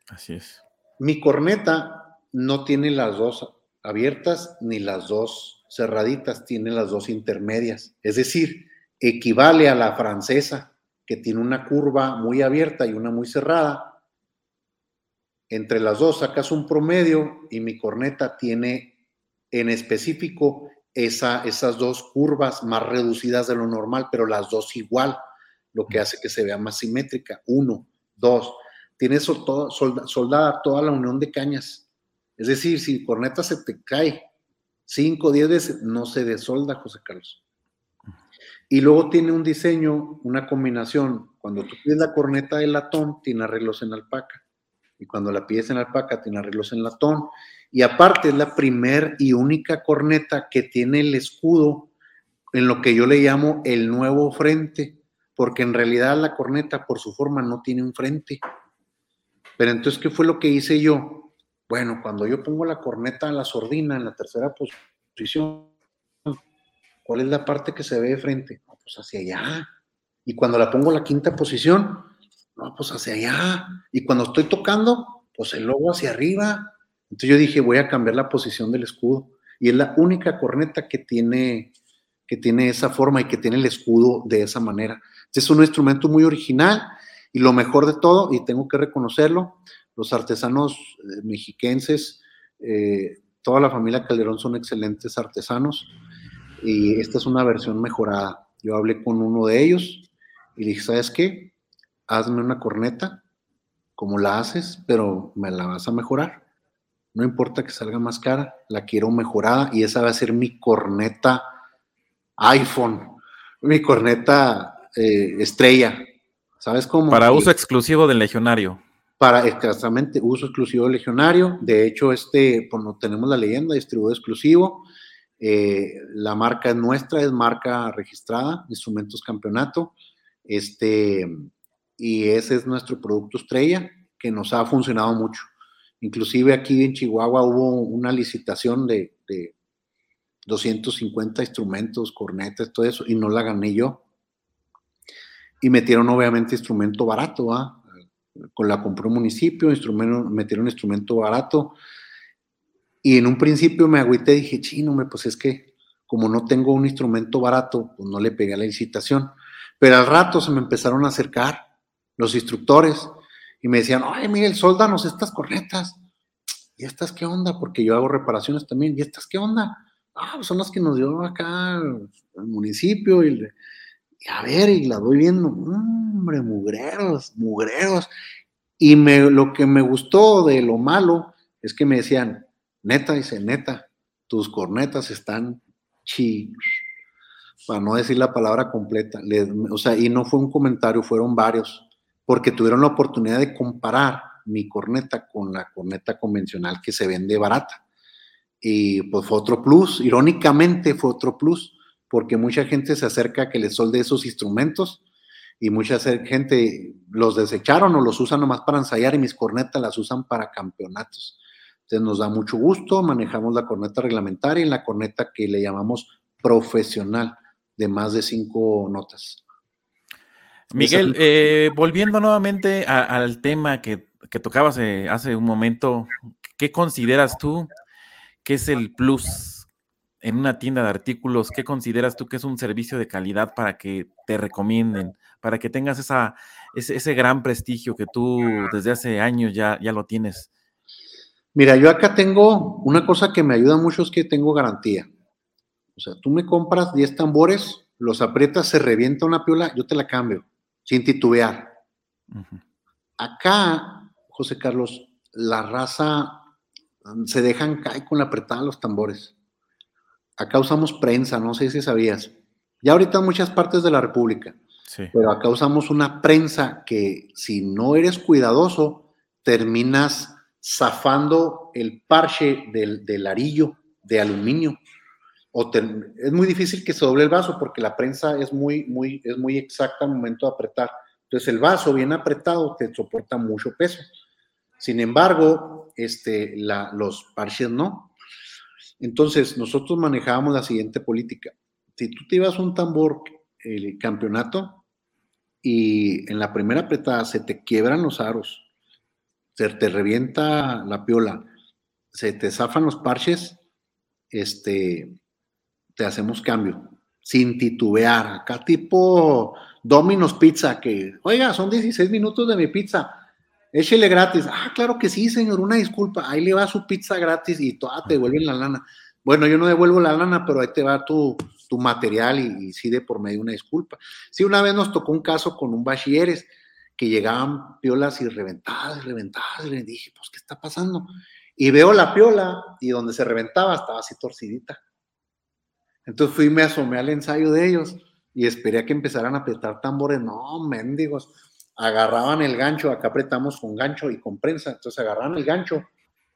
Así es. Mi corneta no tiene las dos abiertas ni las dos cerraditas, tiene las dos intermedias. Es decir, equivale a la francesa, que tiene una curva muy abierta y una muy cerrada. Entre las dos sacas un promedio y mi corneta tiene en específico esa, esas dos curvas más reducidas de lo normal, pero las dos igual, lo que hace que se vea más simétrica. Uno, dos tiene soldada toda la unión de cañas. Es decir, si corneta se te cae 5 o 10 veces, no se desolda, José Carlos. Y luego tiene un diseño, una combinación. Cuando tú pides la corneta de latón, tiene arreglos en alpaca. Y cuando la pides en alpaca, tiene arreglos en latón. Y aparte es la primer y única corneta que tiene el escudo en lo que yo le llamo el nuevo frente, porque en realidad la corneta por su forma no tiene un frente. Pero entonces, ¿qué fue lo que hice yo? Bueno, cuando yo pongo la corneta en la sordina, en la tercera posición, ¿cuál es la parte que se ve de frente? pues hacia allá. Y cuando la pongo en la quinta posición, no, pues hacia allá. Y cuando estoy tocando, pues el logo hacia arriba. Entonces yo dije, voy a cambiar la posición del escudo. Y es la única corneta que tiene, que tiene esa forma y que tiene el escudo de esa manera. es un instrumento muy original y lo mejor de todo, y tengo que reconocerlo, los artesanos eh, mexiquenses, eh, toda la familia Calderón son excelentes artesanos y esta es una versión mejorada. Yo hablé con uno de ellos y dije, ¿sabes qué? Hazme una corneta, como la haces, pero me la vas a mejorar. No importa que salga más cara, la quiero mejorada y esa va a ser mi corneta iPhone, mi corneta eh, estrella, ¿Sabes cómo? Para uso exclusivo del legionario. Para exactamente uso exclusivo legionario. De hecho, este, pues no tenemos la leyenda, distribuidor exclusivo. Eh, la marca es nuestra, es marca registrada, Instrumentos Campeonato. Este, y ese es nuestro producto estrella que nos ha funcionado mucho. Inclusive aquí en Chihuahua hubo una licitación de, de 250 instrumentos, cornetas, todo eso, y no la gané yo y metieron obviamente instrumento barato, Con la compró un municipio, instrumento, metieron instrumento barato. Y en un principio me agüité, dije, chino, pues es que como no tengo un instrumento barato, pues no le pegué a la licitación. Pero al rato se me empezaron a acercar los instructores y me decían, ay, Miguel, soldanos estas cornetas. ¿Y estas qué onda? Porque yo hago reparaciones también. ¿Y estas qué onda? Ah, pues son las que nos dio acá el municipio y a ver, y la voy viendo, hombre, mugreros, mugreros. Y me, lo que me gustó de lo malo es que me decían, neta, dice, neta, tus cornetas están chi, para no decir la palabra completa. o sea, y no fue un comentario, fueron varios, porque tuvieron la oportunidad de comparar mi corneta con la corneta convencional que se vende barata. Y pues fue otro plus, irónicamente fue otro plus, porque mucha gente se acerca a que les solde esos instrumentos y mucha gente los desecharon o los usan nomás para ensayar y mis cornetas las usan para campeonatos. Entonces nos da mucho gusto, manejamos la corneta reglamentaria y la corneta que le llamamos profesional de más de cinco notas. Miguel, eh, volviendo nuevamente al tema que, tocabas eh, hace un momento, ¿qué consideras tú que es el plus en una tienda de artículos? ¿Qué consideras tú que es un servicio de calidad para que te recomienden, para que tengas esa, ese, gran prestigio que tú desde hace años ya, ya lo tienes? Mira, yo acá tengo una cosa que me ayuda mucho es que tengo garantía. O sea, tú me compras 10 tambores, los aprietas, se revienta una piola, yo te la cambio sin titubear. Acá, José Carlos, la raza mm, se dejan caer con la apretada de los tambores. Acá usamos prensa, no sé si sabías. Ya ahorita en muchas partes de la República. Pero acá usamos una prensa que si no eres cuidadoso, terminas zafando el parche del, del arillo de aluminio es muy difícil que se doble el vaso porque la prensa es muy, muy, es muy exacta al momento de apretar. Entonces el vaso bien apretado te soporta mucho peso. Sin embargo, este, la, los parches no. Entonces nosotros manejábamos la siguiente política. Si tú te ibas un tambor el campeonato y en la primera apretada se te quiebran los aros, se te revienta la piola, se te zafan los parches, este, te hacemos cambio, sin titubear. Acá tipo Domino's Pizza, que, oiga, son 16 minutos de mi pizza, échele gratis. Ah, claro que sí, señor, una disculpa, ahí le va su pizza gratis y toda te devuelven la lana. Bueno, yo no devuelvo la lana, pero ahí te va tu, tu material y, sí de por medio una disculpa. Sí, una vez nos tocó un caso con un bachilleres que llegaban piolas y reventadas, reventadas, y le dije, pues, ¿qué está pasando? Y veo la piola y donde se reventaba estaba así torcidita. Entonces fui, me asomé al ensayo de ellos y esperé a que empezaran a apretar tambores. No, mendigos. Agarraban el gancho, acá apretamos con gancho y con prensa. Entonces agarraban el gancho,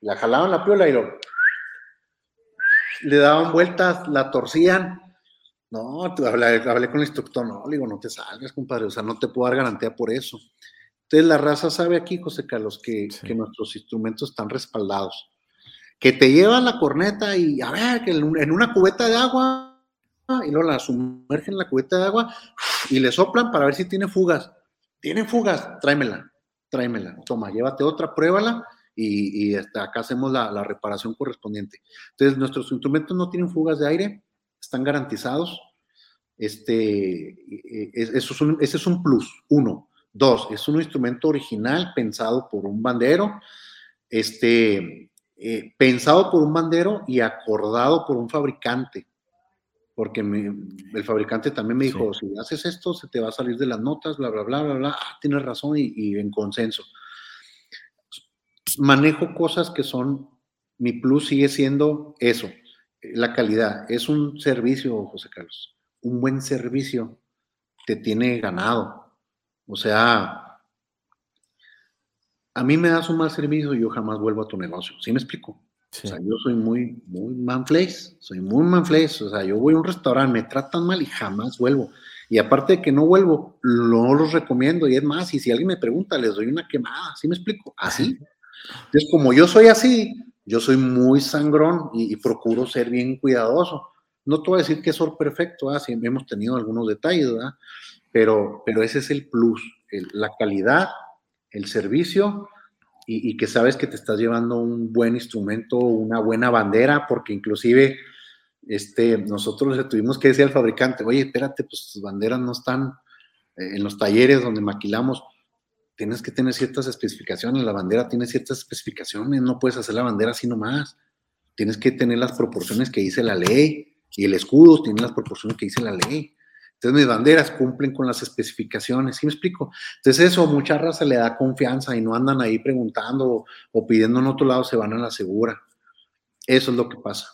la jalaban la piola y lo. Le daban vueltas, la torcían. No, hablé, hablé con el instructor, no, le digo, no te salgas, compadre, o sea, no te puedo dar garantía por eso. Entonces la raza sabe aquí, José Carlos, que, que nuestros instrumentos están respaldados que te lleva la corneta y a ver, que en una cubeta de agua, y luego la sumergen en la cubeta de agua y le soplan para ver si tiene fugas. Tiene fugas, tráemela, tráemela. Toma, llévate otra, pruébala y, este, acá hacemos la, reparación correspondiente. Entonces, nuestros instrumentos no tienen fugas de aire, están garantizados. Este, eso es un, ese es un plus, uno. Dos, es un instrumento original pensado por un bandero. Este, eh, pensado por un bandero y acordado por un fabricante, porque el fabricante también me dijo, si haces esto, se te va a salir de las notas, bla, bla, bla, bla, bla, ah, tienes razón y, en consenso. Manejo cosas que son, mi plus sigue siendo eso, la calidad. Es un servicio, José Carlos, un buen servicio te tiene ganado. O sea, a mí me das un mal servicio y yo jamás vuelvo a tu negocio. ¿Sí me explico? O sea, yo soy muy, muy manflace, soy muy manflace. O sea, yo voy a un restaurante, me tratan mal y jamás vuelvo. Y aparte de que no vuelvo, no los recomiendo. Y es más, y si alguien me pregunta, les doy una quemada. ¿Sí me explico? Así. Entonces, como yo soy así, yo soy muy sangrón y, procuro ser bien cuidadoso. No te voy a decir que soy perfecto, ¿ah? hemos tenido algunos detalles, ¿verdad? Pero, pero ese es el plus, la calidad el servicio y, que sabes que te estás llevando un buen instrumento, una buena bandera, porque inclusive este, nosotros le tuvimos que decir al fabricante, oye, espérate, pues tus banderas no están eh, en los talleres donde maquilamos, tienes que tener ciertas especificaciones, la bandera tiene ciertas especificaciones, no puedes hacer la bandera así nomás, tienes que tener las proporciones que dice la ley, y el escudo tiene las proporciones que dice la ley. Entonces mis banderas cumplen con las especificaciones, ¿sí me explico? Entonces eso, mucha raza le da confianza y no andan ahí preguntando o, pidiendo en otro lado, se van a la segura. Eso es lo que pasa.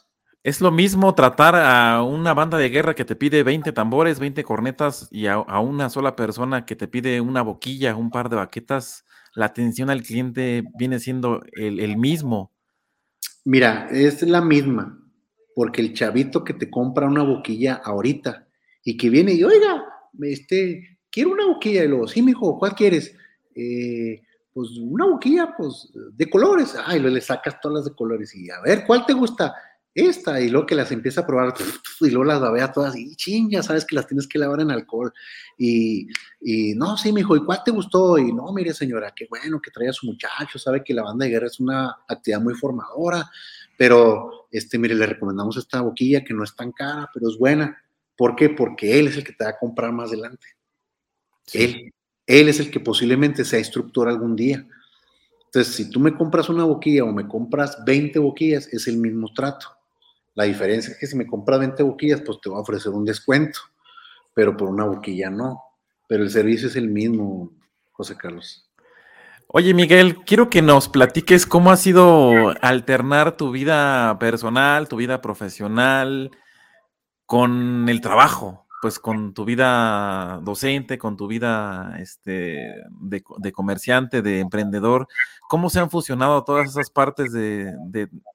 Es lo mismo tratar a una banda de guerra que te pide 20 tambores, 20 cornetas y a, una sola persona que te pide una boquilla, un par de baquetas. la atención al cliente viene siendo el, mismo. Mira, es la misma, porque el chavito que te compra una boquilla ahorita y que viene y, oiga, este, quiero una boquilla, y luego, sí, mijo, ¿cuál quieres? Eh, pues una boquilla, pues, de colores. Ay, le sacas todas las de colores y a ver, ¿cuál te gusta? esta, y luego que las empieza a probar, y luego las babea todas, y ching, ya sabes que las tienes que lavar en alcohol, y, y no, sí, mijo, ¿y cuál te gustó? Y no, mire, señora, qué bueno que trae a su muchacho, sabe que la banda de guerra es una actividad muy formadora, pero, este, mire, le recomendamos esta boquilla que no es tan cara, pero es buena. ¿Por qué? Porque él es el que te va a comprar más adelante. Él, él es el que posiblemente sea instructor algún día. Entonces, si tú me compras una boquilla o me compras 20 boquillas, es el mismo trato. La diferencia es que si me compras 20 boquillas, pues te voy a ofrecer un descuento, pero por una boquilla no. Pero el servicio es el mismo, José Carlos. Oye, Miguel, quiero que nos platiques cómo ha sido alternar tu vida personal, tu vida profesional con el trabajo, pues con tu vida docente, con tu vida este, de, comerciante, de emprendedor. ¿Cómo se han fusionado todas esas partes de,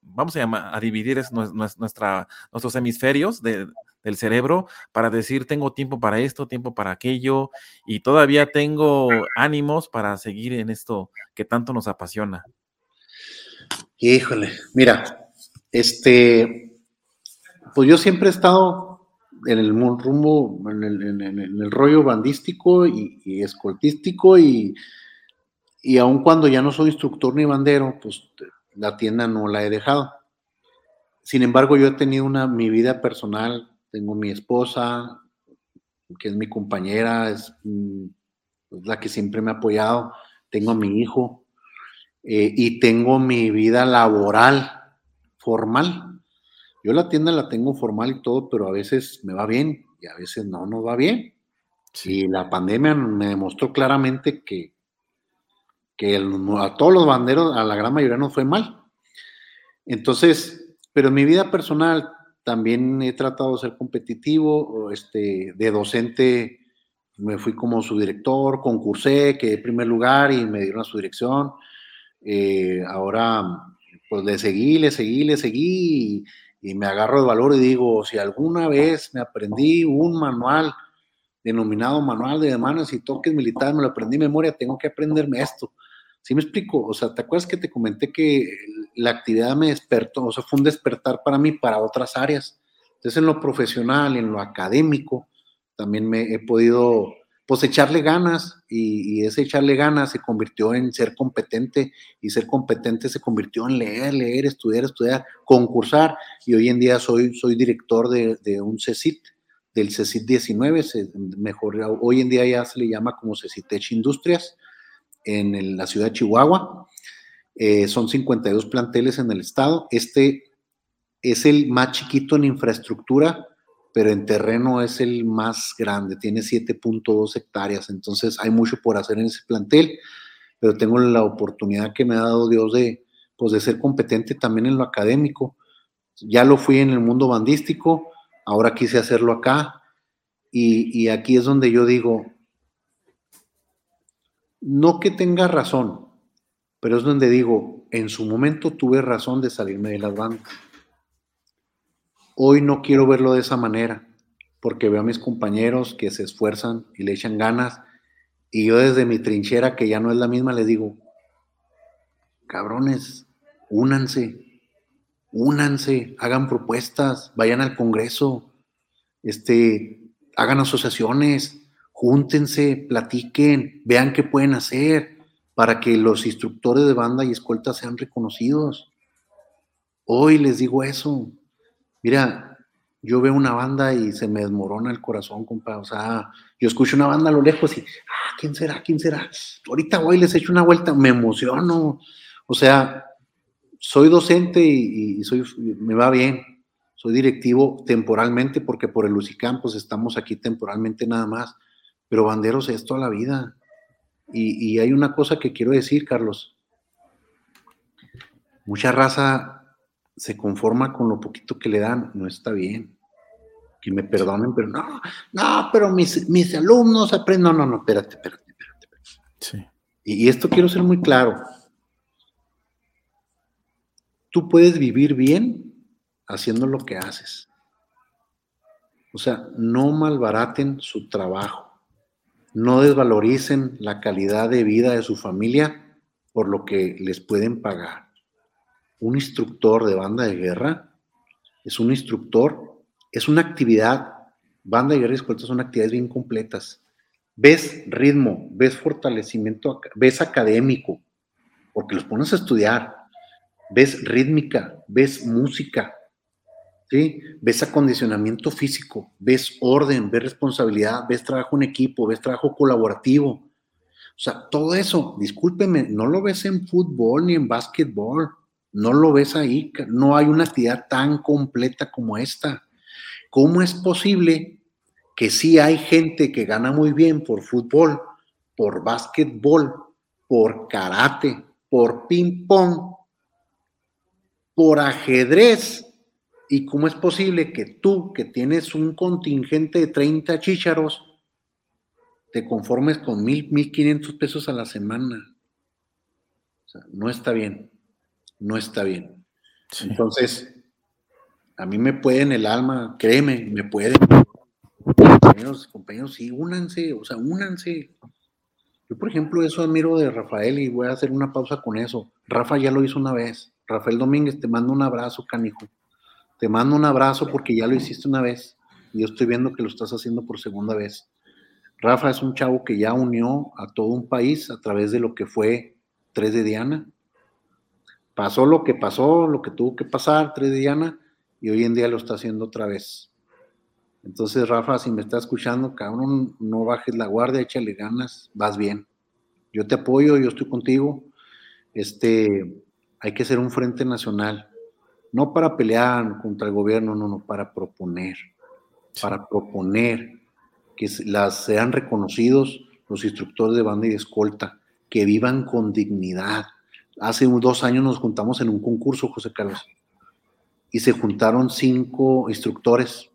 vamos a llamar, a dividir nuestra, nuestros hemisferios del cerebro para decir, tengo tiempo para esto, tiempo para aquello, y todavía tengo ánimos para seguir en esto que tanto nos apasiona? Híjole, mira, este, pues yo siempre he estado en el rumbo, en el, rollo bandístico y, escoltístico y, y aun cuando ya no soy instructor ni bandero, pues la tienda no la he dejado. Sin embargo, yo he tenido una, mi vida personal, tengo mi esposa, que es mi compañera, es, mm, la que siempre me ha apoyado, tengo mi hijo eh, y tengo mi vida laboral formal. Yo la tienda la tengo formal y todo, pero a veces me va bien y a veces no nos va bien. Y la pandemia me demostró claramente que, que a todos los banderos, a la gran mayoría nos fue mal. Entonces, pero en mi vida personal también he tratado de ser competitivo, este, de docente me fui como su director, concursé, quedé en primer lugar y me dieron a su dirección. Eh, ahora, pues le seguí, le seguí, le seguí y, y, me agarro de valor y digo, si alguna vez me aprendí un manual denominado manual de demandas y toques militares, me lo aprendí en memoria, tengo que aprenderme esto. ¿Sí me explico? O sea, ¿te acuerdas que te comenté que la actividad me despertó, o sea, fue un despertar para mí para otras áreas? Entonces, en lo profesional, en lo académico, también me he podido, pues, echarle ganas y, ese echarle ganas se convirtió en ser competente y ser competente se convirtió en leer, leer, estudiar, estudiar, concursar y hoy en día soy, soy director de, un CECIT, del CECIT 19, mejor, hoy en día ya se le llama como CECITECH Industrias, en la ciudad de Chihuahua. Eh, son 52 planteles en el estado. Este es el más chiquito en infraestructura, pero en terreno es el más grande, tiene 7.2 hectáreas, entonces hay mucho por hacer en ese plantel, pero tengo la oportunidad que me ha dado Dios de, pues, de ser competente también en lo académico. Ya lo fui en el mundo bandístico, ahora quise hacerlo acá, y, y aquí es donde yo digo, no que tenga razón, pero es donde digo, en su momento tuve razón de salirme de las bandas. Hoy no quiero verlo de esa manera, porque veo a mis compañeros que se esfuerzan y le echan ganas, y yo desde mi trinchera, que ya no es la misma, les digo, cabrones, únanse, únanse, hagan propuestas, vayan al Congreso, este, hagan asociaciones, júntense, platiquen, vean qué pueden hacer para que los instructores de banda y escolta sean reconocidos. Hoy les digo eso. Mira, yo veo una banda y se me desmorona el corazón, compa. O sea, yo escucho una banda a lo lejos y, ah, ¿quién será? ¿Quién será? Ahorita voy, les echo una vuelta, me emociono. O sea, soy docente y, soy, me va bien. Soy directivo temporalmente porque por el UCICAM pues estamos aquí temporalmente nada más pero banderos es toda la vida. Y, hay una cosa que quiero decir, Carlos. Mucha raza se conforma con lo poquito que le dan, no está bien. Que me perdonen, pero no, no, pero mis, mis alumnos aprenden. No, no, no, espérate, espérate, espérate. Sí. Y esto quiero ser muy claro. Tú puedes vivir bien haciendo lo que haces. O sea, no malbaraten su trabajo. No desvaloricen la calidad de vida de su familia por lo que les pueden pagar. Un instructor de banda de guerra es un instructor, es una actividad, banda de guerra y escolta son actividades bien completas. Ves ritmo, ves fortalecimiento, ves académico, porque los pones a estudiar, ves rítmica, ves música, ¿sí? ves acondicionamiento físico, ves orden, ves responsabilidad, ves trabajo en equipo, ves trabajo colaborativo. O sea, todo eso, discúlpeme, no lo ves en fútbol ni en básquetbol, no lo ves ahí, no hay una actividad tan completa como esta. ¿Cómo es posible que sí hay gente que gana muy bien por fútbol, por básquetbol, por karate, por ping pong, por ajedrez. ¿Y cómo es posible que tú, que tienes un contingente de 30 chícharos, te conformes con mil, mil quinientos pesos a la semana? No está bien, no está bien. Entonces, a mí me puede en el alma, créeme, me pueden. Compañeros, compañeros, sí, únanse, o sea, únanse. Yo, por ejemplo, eso admiro de Rafael y voy a hacer una pausa con eso. Rafa ya lo hizo una vez. Rafael Domínguez, te mando un abrazo, canijo. Te mando un abrazo porque ya lo hiciste una vez y yo estoy viendo que lo estás haciendo por segunda vez. Rafa es un chavo que ya unió a todo un país a través de lo que fue 3 de Diana. Pasó lo que pasó, lo que tuvo que pasar 3 de Diana y hoy en día lo está haciendo otra vez. Entonces, Rafa, si me está escuchando, cabrón, no bajes la guardia, échale ganas, vas bien. Yo te apoyo, yo estoy contigo. Este, hay que ser un frente nacional, no para pelear contra el gobierno, no, no, para proponer, para proponer que las sean reconocidos los instructores de banda y de escolta, que vivan con dignidad. Hace dos años nos juntamos en un concurso, José Carlos, y se juntaron cinco instructores,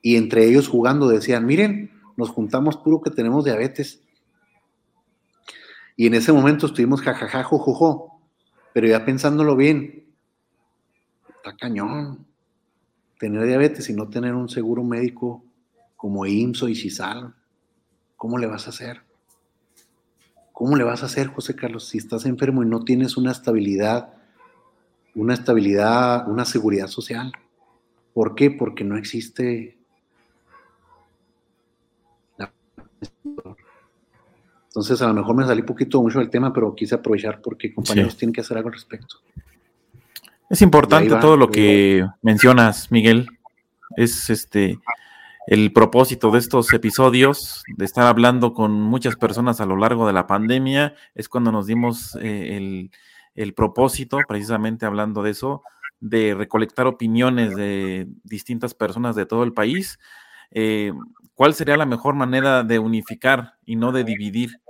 y entre ellos jugando decían, miren, nos juntamos puro que tenemos diabetes. Y en ese momento estuvimos jajaja, jojojo, pero ya pensándolo bien, está cañón tener diabetes y no tener un seguro médico como IMSO y CISAL. ¿Cómo le vas a hacer? ¿Cómo le vas a hacer, José Carlos, si estás enfermo y no tienes una estabilidad, una estabilidad, una seguridad social? ¿Por qué? Porque no existe Entonces, a lo mejor me salí un poquito mucho del tema, pero quise aprovechar porque compañeros tienen que hacer algo al respecto. Es importante todo lo que mencionas, Miguel. Es este el propósito de estos episodios, de estar hablando con muchas personas a lo largo de la pandemia, es cuando nos dimos eh, el, propósito, precisamente hablando de eso, de recolectar opiniones de distintas personas de todo el país. Eh, ¿Cuál sería la mejor manera de unificar y no de dividir?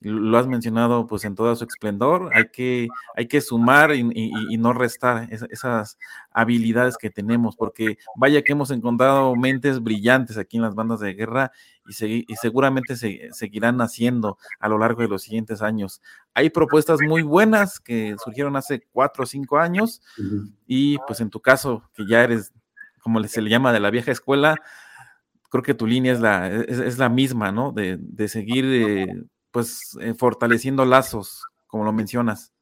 Lo has mencionado pues en todo su esplendor, hay que, hay que sumar y, no restar esas habilidades que tenemos, porque vaya que hemos encontrado mentes brillantes aquí en las bandas de guerra y, seguramente se, seguirán haciendo a lo largo de los siguientes años. Hay propuestas muy buenas que surgieron hace cuatro o cinco años y pues en tu caso, que ya eres, como se le llama, de la vieja escuela, creo que tu línea es la, es, la misma, ¿no? De, de seguir... Eh, pues eh, fortaleciendo lazos, como lo mencionas.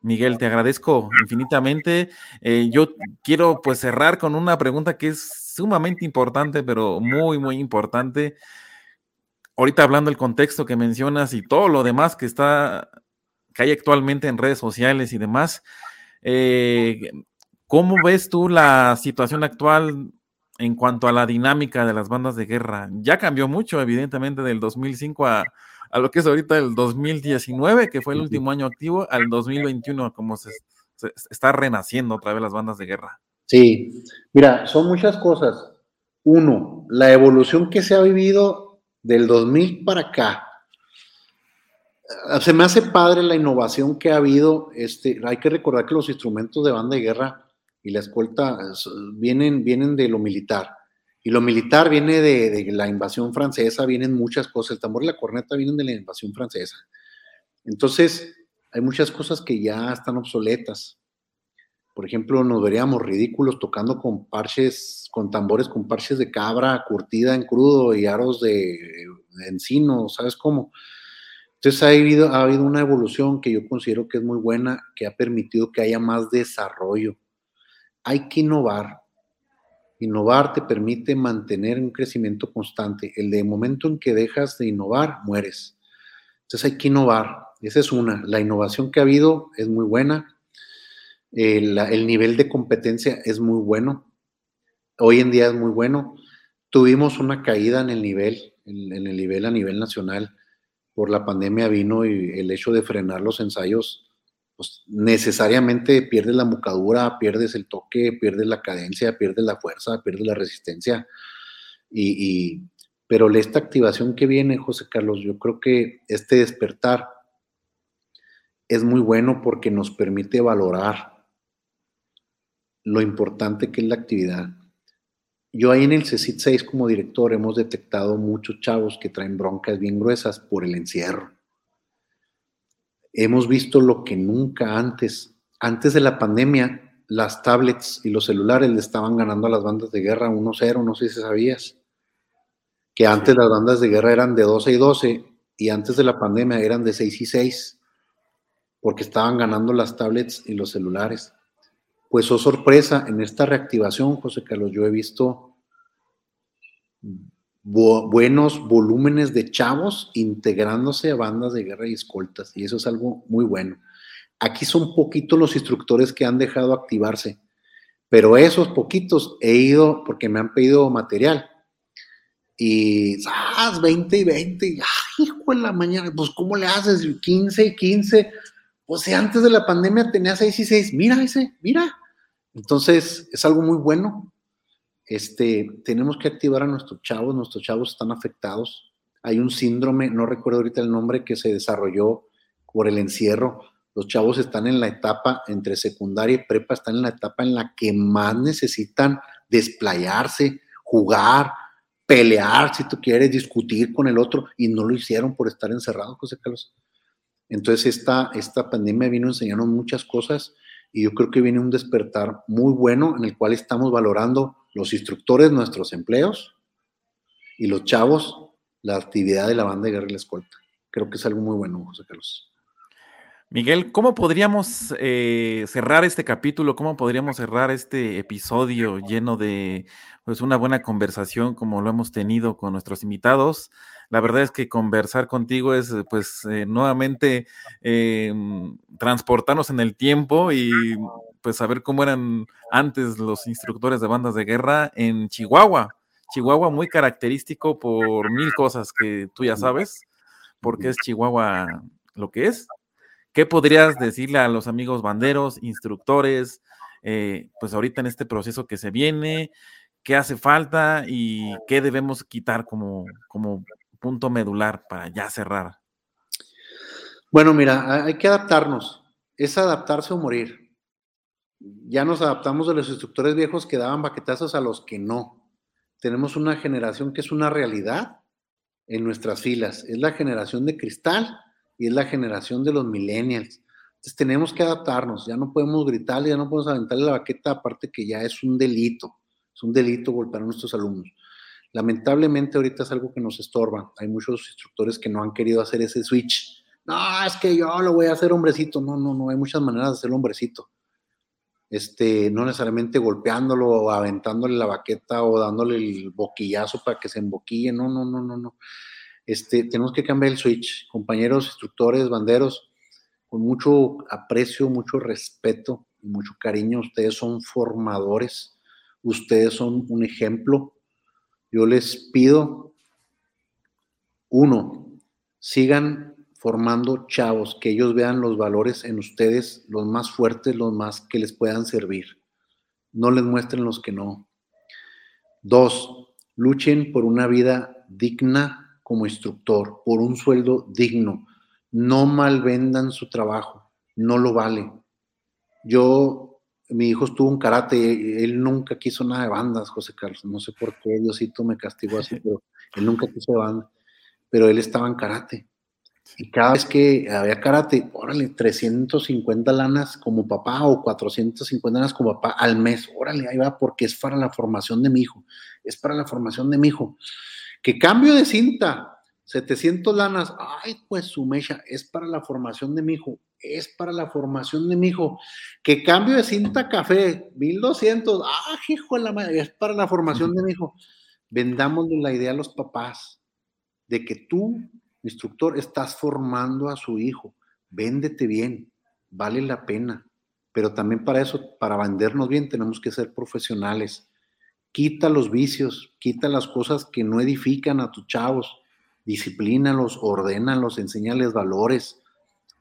Miguel, te agradezco infinitamente. Eh, yo quiero pues cerrar con una pregunta que es sumamente importante, pero muy, muy importante. Ahorita hablando del contexto que mencionas y todo lo demás que está, que hay actualmente en redes sociales y demás, eh, ¿cómo ves tú la situación actual en cuanto a la dinámica de las bandas de guerra. Ya cambió mucho, evidentemente, del 2005 a, a lo que es ahorita el 2019, que fue el último año activo, al 2021, como se, está renaciendo otra vez las bandas de guerra. Sí, mira, son muchas cosas. Uno, la evolución que se ha vivido del 2000 para acá. Se me hace padre la innovación que ha habido. Este, hay que recordar que los instrumentos de banda de guerra y la escolta vienen, vienen de lo militar. Y lo militar viene de, la invasión francesa, vienen muchas cosas. El tambor y la corneta vienen de la invasión francesa. Entonces, hay muchas cosas que ya están obsoletas. Por ejemplo, nos veríamos ridículos tocando con parches, con tambores con parches de cabra curtida en crudo y aros de, encino, ¿sabes cómo? Entonces ha habido, ha habido una evolución que yo considero que es muy buena, que ha permitido que haya más desarrollo. Hay que innovar. Innovar te permite mantener un crecimiento constante. El de momento en que dejas de innovar, mueres. Entonces hay que innovar. Esa es una. La innovación que ha habido es muy buena. El, nivel de competencia es muy bueno. Hoy en día es muy bueno. Tuvimos una caída en el nivel, en, el nivel a nivel nacional. Por la pandemia vino y el hecho de frenar los ensayos pues necesariamente pierdes la mucadura, pierdes el toque, pierdes la cadencia, pierdes la fuerza, pierdes la resistencia. Y, pero esta activación que viene, José Carlos, yo creo que este despertar es muy bueno porque nos permite valorar lo importante que es la actividad. Yo ahí en el CECIT 6 como director hemos detectado muchos chavos que traen broncas bien gruesas por el encierro. Hemos visto lo que nunca antes, antes de la pandemia, las tablets y los celulares le estaban ganando a las bandas de guerra 1-0, no sé si sabías. Que antes las bandas de guerra eran de 12 y 12 y antes de la pandemia eran de 6 y 6, porque estaban ganando las tablets y los celulares. Pues, oh sorpresa, en esta reactivación, José Carlos, yo he visto buenos volúmenes de chavos integrándose a bandas de guerra y escoltas, y eso es algo muy bueno. Aquí son poquitos los instructores que han dejado activarse, pero esos poquitos he ido porque me han pedido material. Y, ¡ah! 20 y 20, ¡ay, hijo de la mañana! Pues, ¿cómo le haces? 15 y 15 pues si antes de la pandemia tenía 6 y 6, mira ese, mira. Entonces, es algo muy bueno. Este, tenemos que activar a nuestros chavos, nuestros chavos están afectados. Hay un síndrome, no recuerdo ahorita el nombre, que se desarrolló por el encierro. Los chavos están en la etapa entre secundaria y prepa, están en la etapa en la que más necesitan desplayarse, jugar, pelear, si tú quieres, discutir con el otro, y no lo hicieron por estar encerrados, José Carlos. Entonces, esta, esta pandemia vino a enseñarnos muchas cosas y yo creo que viene un despertar muy bueno en el cual estamos valorando los instructores nuestros empleos y los chavos la actividad de la banda de guerra y la escolta. Creo que es algo muy bueno, José Carlos. Miguel, ¿cómo podríamos eh, cerrar este capítulo? ¿Cómo podríamos cerrar este episodio lleno de pues, una buena conversación como lo hemos tenido con nuestros invitados? La verdad es que conversar contigo es pues eh, nuevamente eh, transportarnos en el tiempo y pues saber cómo eran antes los instructores de bandas de guerra en Chihuahua. Chihuahua muy característico por mil cosas que tú ya sabes, porque es Chihuahua lo que es ¿Qué podrías decirle a los amigos banderos, instructores, eh, pues ahorita en este proceso que se viene? ¿Qué hace falta y qué debemos quitar como, como punto medular para ya cerrar? Bueno, mira, hay que adaptarnos. Es adaptarse o morir. Ya nos adaptamos de los instructores viejos que daban baquetazos a los que no. Tenemos una generación que es una realidad en nuestras filas. Es la generación de cristal y es la generación de los millennials. Entonces tenemos que adaptarnos, ya no podemos gritarle, ya no podemos aventarle la baqueta, aparte que ya es un delito, es un delito golpear a nuestros alumnos. Lamentablemente ahorita es algo que nos estorba, hay muchos instructores que no han querido hacer ese switch. No, es que yo lo voy a hacer hombrecito, no, no, no, hay muchas maneras de hacerlo hombrecito. Este, no necesariamente golpeándolo o aventándole la baqueta o dándole el boquillazo para que se emboquille, no, no, no, no, no. Este, tenemos que cambiar el switch. Compañeros, instructores, banderos, con mucho aprecio, mucho respeto y mucho cariño, ustedes son formadores, ustedes son un ejemplo. Yo les pido, uno, sigan formando chavos, que ellos vean los valores en ustedes, los más fuertes, los más que les puedan servir. No les muestren los que no. Dos, luchen por una vida digna como instructor por un sueldo digno. No malvendan su trabajo, no lo vale. Yo mi hijo estuvo en karate, él nunca quiso nada de bandas, José Carlos, no sé por qué Diosito me castigó así, pero él nunca quiso de banda, pero él estaba en karate. Y cada vez que había karate, órale, 350 lanas como papá o 450 lanas como papá al mes, órale, ahí va, porque es para la formación de mi hijo, es para la formación de mi hijo. Que cambio de cinta, 700 lanas, ay, pues su mecha, es para la formación de mi hijo, es para la formación de mi hijo. Que cambio de cinta café, 1200, ah, hijo de la madre, es para la formación de mi hijo. Vendámosle la idea a los papás de que tú instructor, estás formando a su hijo, véndete bien, vale la pena. Pero también para eso, para vendernos bien, tenemos que ser profesionales. Quita los vicios, quita las cosas que no edifican a tus chavos, disciplínalos, ordénalos, enséñales valores,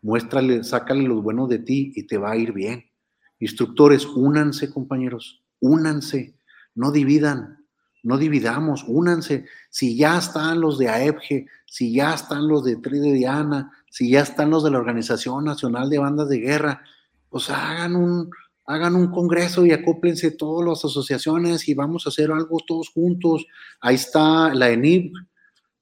muéstrale, sácale los buenos de ti y te va a ir bien. Instructores, únanse, compañeros, únanse, no dividan, no dividamos, únanse. Si ya están los de AEPGE, si ya están los de Tri Diana, si ya están los de la Organización Nacional de Bandas de Guerra, pues hagan un, hagan un congreso y acóplense todas las asociaciones y vamos a hacer algo todos juntos. Ahí está la ENIP,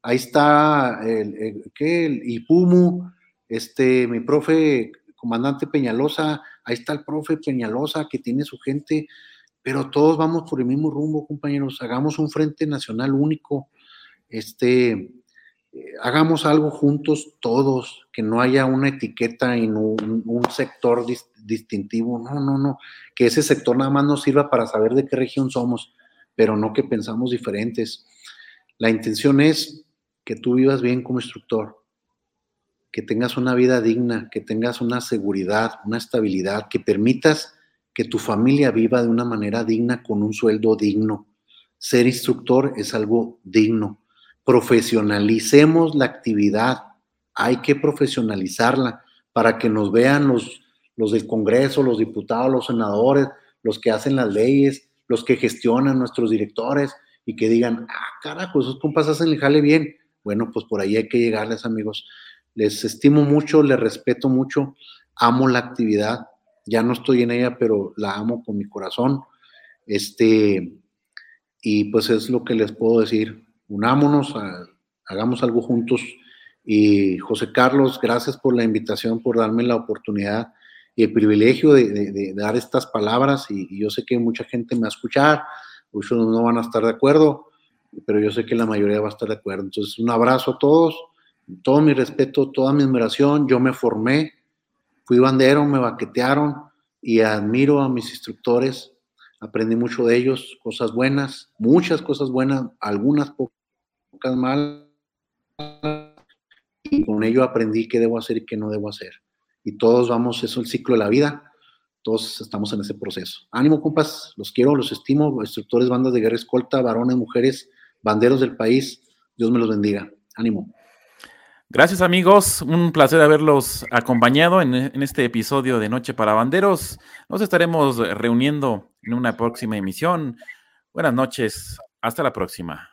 ahí está el, el IPUMU, este, mi profe, comandante Peñalosa, ahí está el profe Peñalosa que tiene su gente pero todos vamos por el mismo rumbo, compañeros. Hagamos un frente nacional único, este, eh, hagamos algo juntos todos, que no haya una etiqueta en un, sector distintivo. No, no, no. Que ese sector nada más nos sirva para saber de qué región somos, pero no que pensamos diferentes. La intención es que tú vivas bien como instructor, que tengas una vida digna, que tengas una seguridad, una estabilidad, que permitas que tu familia viva de una manera digna con un sueldo digno. Ser instructor es algo digno. Profesionalicemos la actividad. Hay que profesionalizarla para que nos vean los, los del Congreso, los diputados, los senadores, los que hacen las leyes, los que gestionan nuestros directores y que digan, ah, carajo, esos compas hacen el jale bien. Bueno, pues por ahí hay que llegarles, amigos. Les estimo mucho, les respeto mucho, amo la actividad, ya no estoy en ella, pero la amo con mi corazón. Este, y pues es lo que les puedo decir. Unámonos, hagamos algo juntos. Y José Carlos, gracias por la invitación, por darme la oportunidad y el privilegio de, dar estas palabras. Y, yo sé que mucha gente me va a escuchar, muchos no van a estar de acuerdo, pero yo sé que la mayoría va a estar de acuerdo. Entonces, un abrazo a todos, todo mi respeto, toda mi admiración. Yo me formé Fui bandero, me baquetearon y admiro a mis instructores. Aprendí mucho de ellos, cosas buenas, muchas cosas buenas, algunas pocas malas. Y con ello aprendí qué debo hacer y qué no debo hacer. Y todos vamos, eso es el ciclo de la vida. Todos estamos en ese proceso. Ánimo, compas, los quiero, los estimo, instructores, bandas de guerra escolta, varones, mujeres, banderos del país. Dios me los bendiga. Ánimo. Gracias amigos, un placer haberlos acompañado en, este episodio de Noche para Banderos. Nos estaremos reuniendo en una próxima emisión. Buenas noches, hasta la próxima.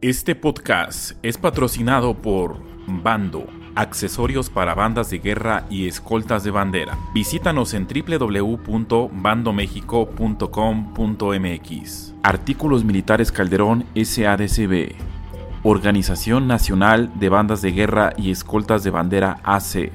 Este podcast es patrocinado por Bando, accesorios para bandas de guerra y escoltas de bandera. Visítanos en www.bandomexico.com.mx. Artículos Militares Calderón SADCB. Organización Nacional de Bandas de Guerra y Escoltas de Bandera AC.